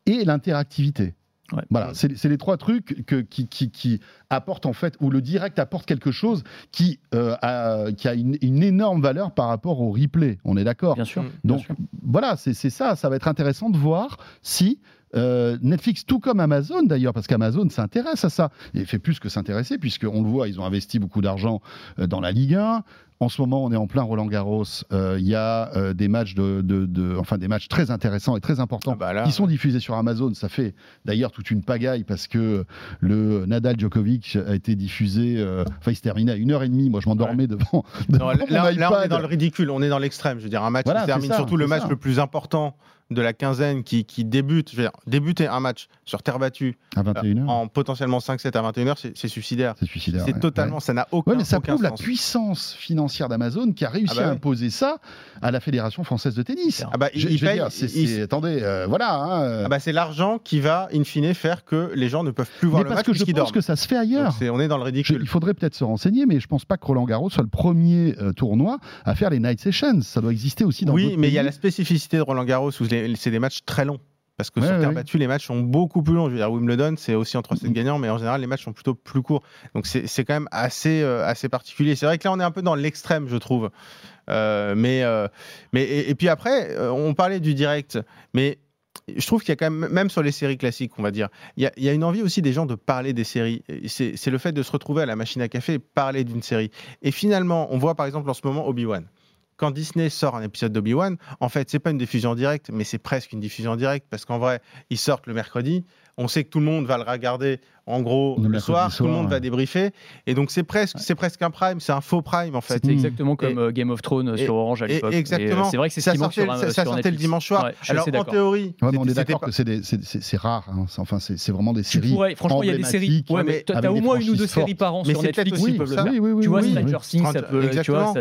et l'interactivité. Ouais. Voilà, c'est les trois trucs que, qui, qui, qui apportent en fait, où le direct apporte quelque chose qui, euh, a, qui a une, une énorme valeur par rapport au replay. On est d'accord? Bien sûr. Bien Donc sûr. voilà, c'est ça. Ça va être intéressant de voir si euh, Netflix, tout comme Amazon d'ailleurs, parce qu'Amazon s'intéresse à ça, et fait plus que s'intéresser, puisqu'on le voit, ils ont investi beaucoup d'argent euh, dans la Ligue 1. En ce moment, on est en plein Roland Garros. Euh, Il y a euh, des matchs de, de- de- enfin des matchs très intéressants et très importants Ah bah là, qui sont diffusés sur Amazon. Ça fait d'ailleurs toute une pagaille parce que le Nadal Djokovic a été diffusé. euh, Enfin, il se terminait à une heure et demie. Moi, je m'endormais devant, devant Non, là, mon là, là, on est dans le ridicule, on est dans l'extrême. Je veux dire, un match Voilà, qui termine ça, surtout le match ça. le plus important de la quinzaine qui, qui débute. Je veux dire, débuter un match sur terre battue à 21h. en potentiellement 5-7 à 21h, c'est suicidaire. C'est suicidaire. C'est ouais. totalement, ça n'a aucun, Ouais, mais ça aucun prouve la puissance financière d'Amazon qui a réussi Ah bah à imposer ça à la Fédération française de tennis. Ah bah, Je, il- je paye- dire, il- attendez, euh, voilà. hein, euh, Ah bah, c'est l'argent qui va, in fine, faire que les gens ne peuvent plus voir mais le parce match que je pense dorment. que ça se fait ailleurs. On est dans le Je- ridicule. il faudrait peut-être se renseigner, mais je pense pas que Roland Garros soit le premier euh, tournoi à faire les night sessions. Ça doit exister aussi dans Oui, mais il y a la spécificité de Roland Garros où les- c'est des matchs très longs. Parce que Ouais, sur ouais, terre battue, les matchs sont beaucoup plus longs. Je veux dire, Wimbledon, c'est aussi en 3-7 Mhm. gagnants, mais en général, les matchs sont plutôt plus courts. Donc c'est quand même assez, euh, assez particulier. C'est vrai que là, on est un peu dans l'extrême, je trouve. Euh, mais, euh, mais et, et puis après, on parlait du direct, mais je trouve qu'il y a quand même, même sur les séries classiques, on va dire, il y a, il y a une envie aussi des gens de parler des séries. C'est le fait de se retrouver à la machine à café et parler d'une série. Et finalement, on voit par exemple en ce moment Obi-Wan. Quand Disney sort un épisode d'Obi-Wan, en fait, c'est pas une diffusion en direct, mais c'est presque une diffusion en direct parce qu'en vrai, ils sortent le mercredi. On sait que tout le monde va le regarder en gros Le soir, soir, tout le monde ouais. va débriefer. Et donc, c'est presque, c'est presque un prime, c'est un faux prime en fait. C'était exactement comme Et- euh, Game of Thrones et- sur Orange à l'époque. Euh, exactement. C'est vrai que c'est ce ça sortait, sur, un- ça, sortait le dimanche soir. Ouais, Alors en théorie, Ouais, mais on est d'accord que c'est rare. hein. C'est- Enfin, c'est vraiment des séries. pourrais, franchement, il y a des séries. Ouais, mais t'as au moins une ou deux séries par an sur Netflix. Tu vois, oui, Stranger. Things, ça peut, tu vois,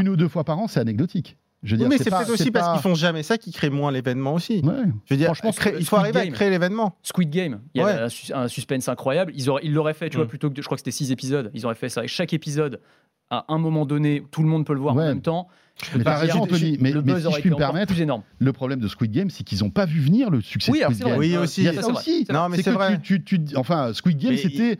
une ou deux fois par an, c'est anecdotique. Je veux Oui, dire, mais c'est peut-être aussi parce pas- qu'ils font jamais ça qui crée moins l'événement aussi. Ouais. Je veux dire, Franchement, créer- il faut Squid arriver à Game. créer l'événement. Squid Game, il y Ouais. avait un, sus- un suspense incroyable. Ils auraient, ils l'auraient fait, tu vois, Mm. plutôt que de- je crois que c'était six épisodes. Ils auraient fait ça. Et chaque épisode, à un moment donné, tout le monde peut le voir Ouais. en même temps. Mais t'as raison, Anthony. Mais, le mais buzz si aurait je puis me permettre, plus énorme. le problème de Squid Game, c'est qu'ils n'ont pas vu venir le succès Oui, de Squid Game. Oui, aussi. Il y a ça, ça c'est vrai. aussi. C'est Non, mais c'est vrai. tu, tu, tu- enfin, Squid Game, Mais c'était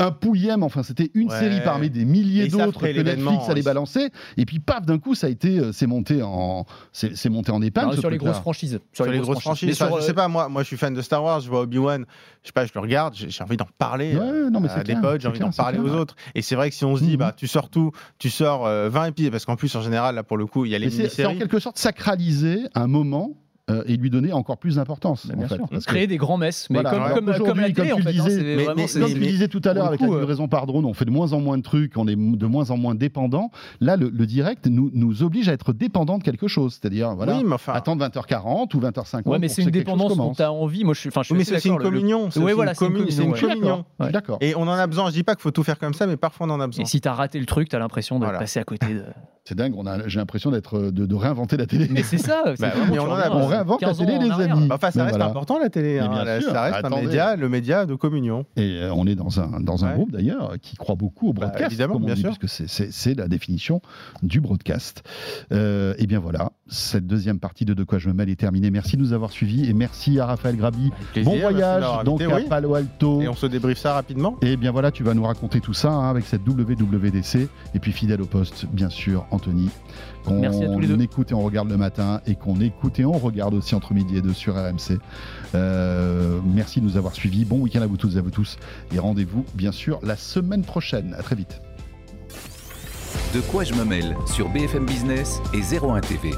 un pouillème. Enfin, c'était une Ouais. série parmi des milliers d'autres que Netflix allait balancer. Et puis, paf, d'un coup, ça a été, euh, c'est monté en, c'est monté en épingle. Sur les grosses franchises. Sur les grosses franchises. Je euh, sais pas, moi, moi je suis fan de Star Wars, je vois Obi-Wan, je sais pas, je le regarde, j'ai envie d'en parler Ouais, euh, non, mais à c'est des potes, j'ai envie d'en parler clair. aux autres. Et c'est vrai que si on se dit, Mhm. bah, tu sors tout, tu sors euh, 20 épisodes, parce qu'en plus, en général, là, pour le coup, il y a les Mais c'est en quelque sorte sacraliser un moment euh, et lui donner encore plus d'importance. Bah, en fait, Créer des grands messes, mais Voilà, comme, alors comme, comme la télé, comme en tu fait. hein, disais- c'est mais- vraiment- mais- Comme mais- tu disais tout à l'heure avec coup, la euh, livraison par drone, on fait de moins en moins de trucs, on est de moins en moins dépendant. Là, le, le direct nous, nous oblige à être dépendant de quelque chose. C'est-à-dire, voilà, Oui, enfin. attendre 20h40 ou 20h50. Ouais, mais pour c'est une dépendance dont tu as envie. Moi, je suis, enfin, je mais c'est une communion. c'est une c'est une communion, d'accord. Et on en a besoin. Je dis pas qu'il faut tout faire comme ça, mais parfois on en a besoin. Et si t'as raté le truc, t'as l'impression de passer à côté de. C'est dingue, j'ai l'impression d'être, de, réinventer la télé. Mais c'est ça. Bah on en a- reviens, on réinvente la 15 ans télé, les amis. Bah, Enfin, ça Mais reste voilà. important la télé. Hein. bien sûr. Ça reste un média, le média de communion. Et euh, on est dans un, dans un Ouais. groupe d'ailleurs qui croit beaucoup au Bah, broadcast, évidemment, comme on bien dit, sûr. puisque c'est- c'est c'est la définition du broadcast. Euh, et bien voilà, cette deuxième partie de De quoi je me mêle est terminée. Merci de nous avoir suivis et merci à Raphaël Grabi. Plaisir, bon voyage donc invité, à oui. Palo Alto. Et on se débriefe ça rapidement Et bien voilà, tu vas nous raconter tout ça hein, avec cette WWDC. Et puis fidèle au poste, bien sûr, Anthony. Qu'on Merci à tous les deux. écoute et on regarde le matin et qu'on écoute et on regarde aussi entre midi et deux sur RMC. Euh, merci de nous avoir suivis. Bon week-end à vous toutes et à vous tous. Et rendez-vous, bien sûr, la semaine prochaine. À très vite. De quoi je me mêle sur BFM Business et 01 TV.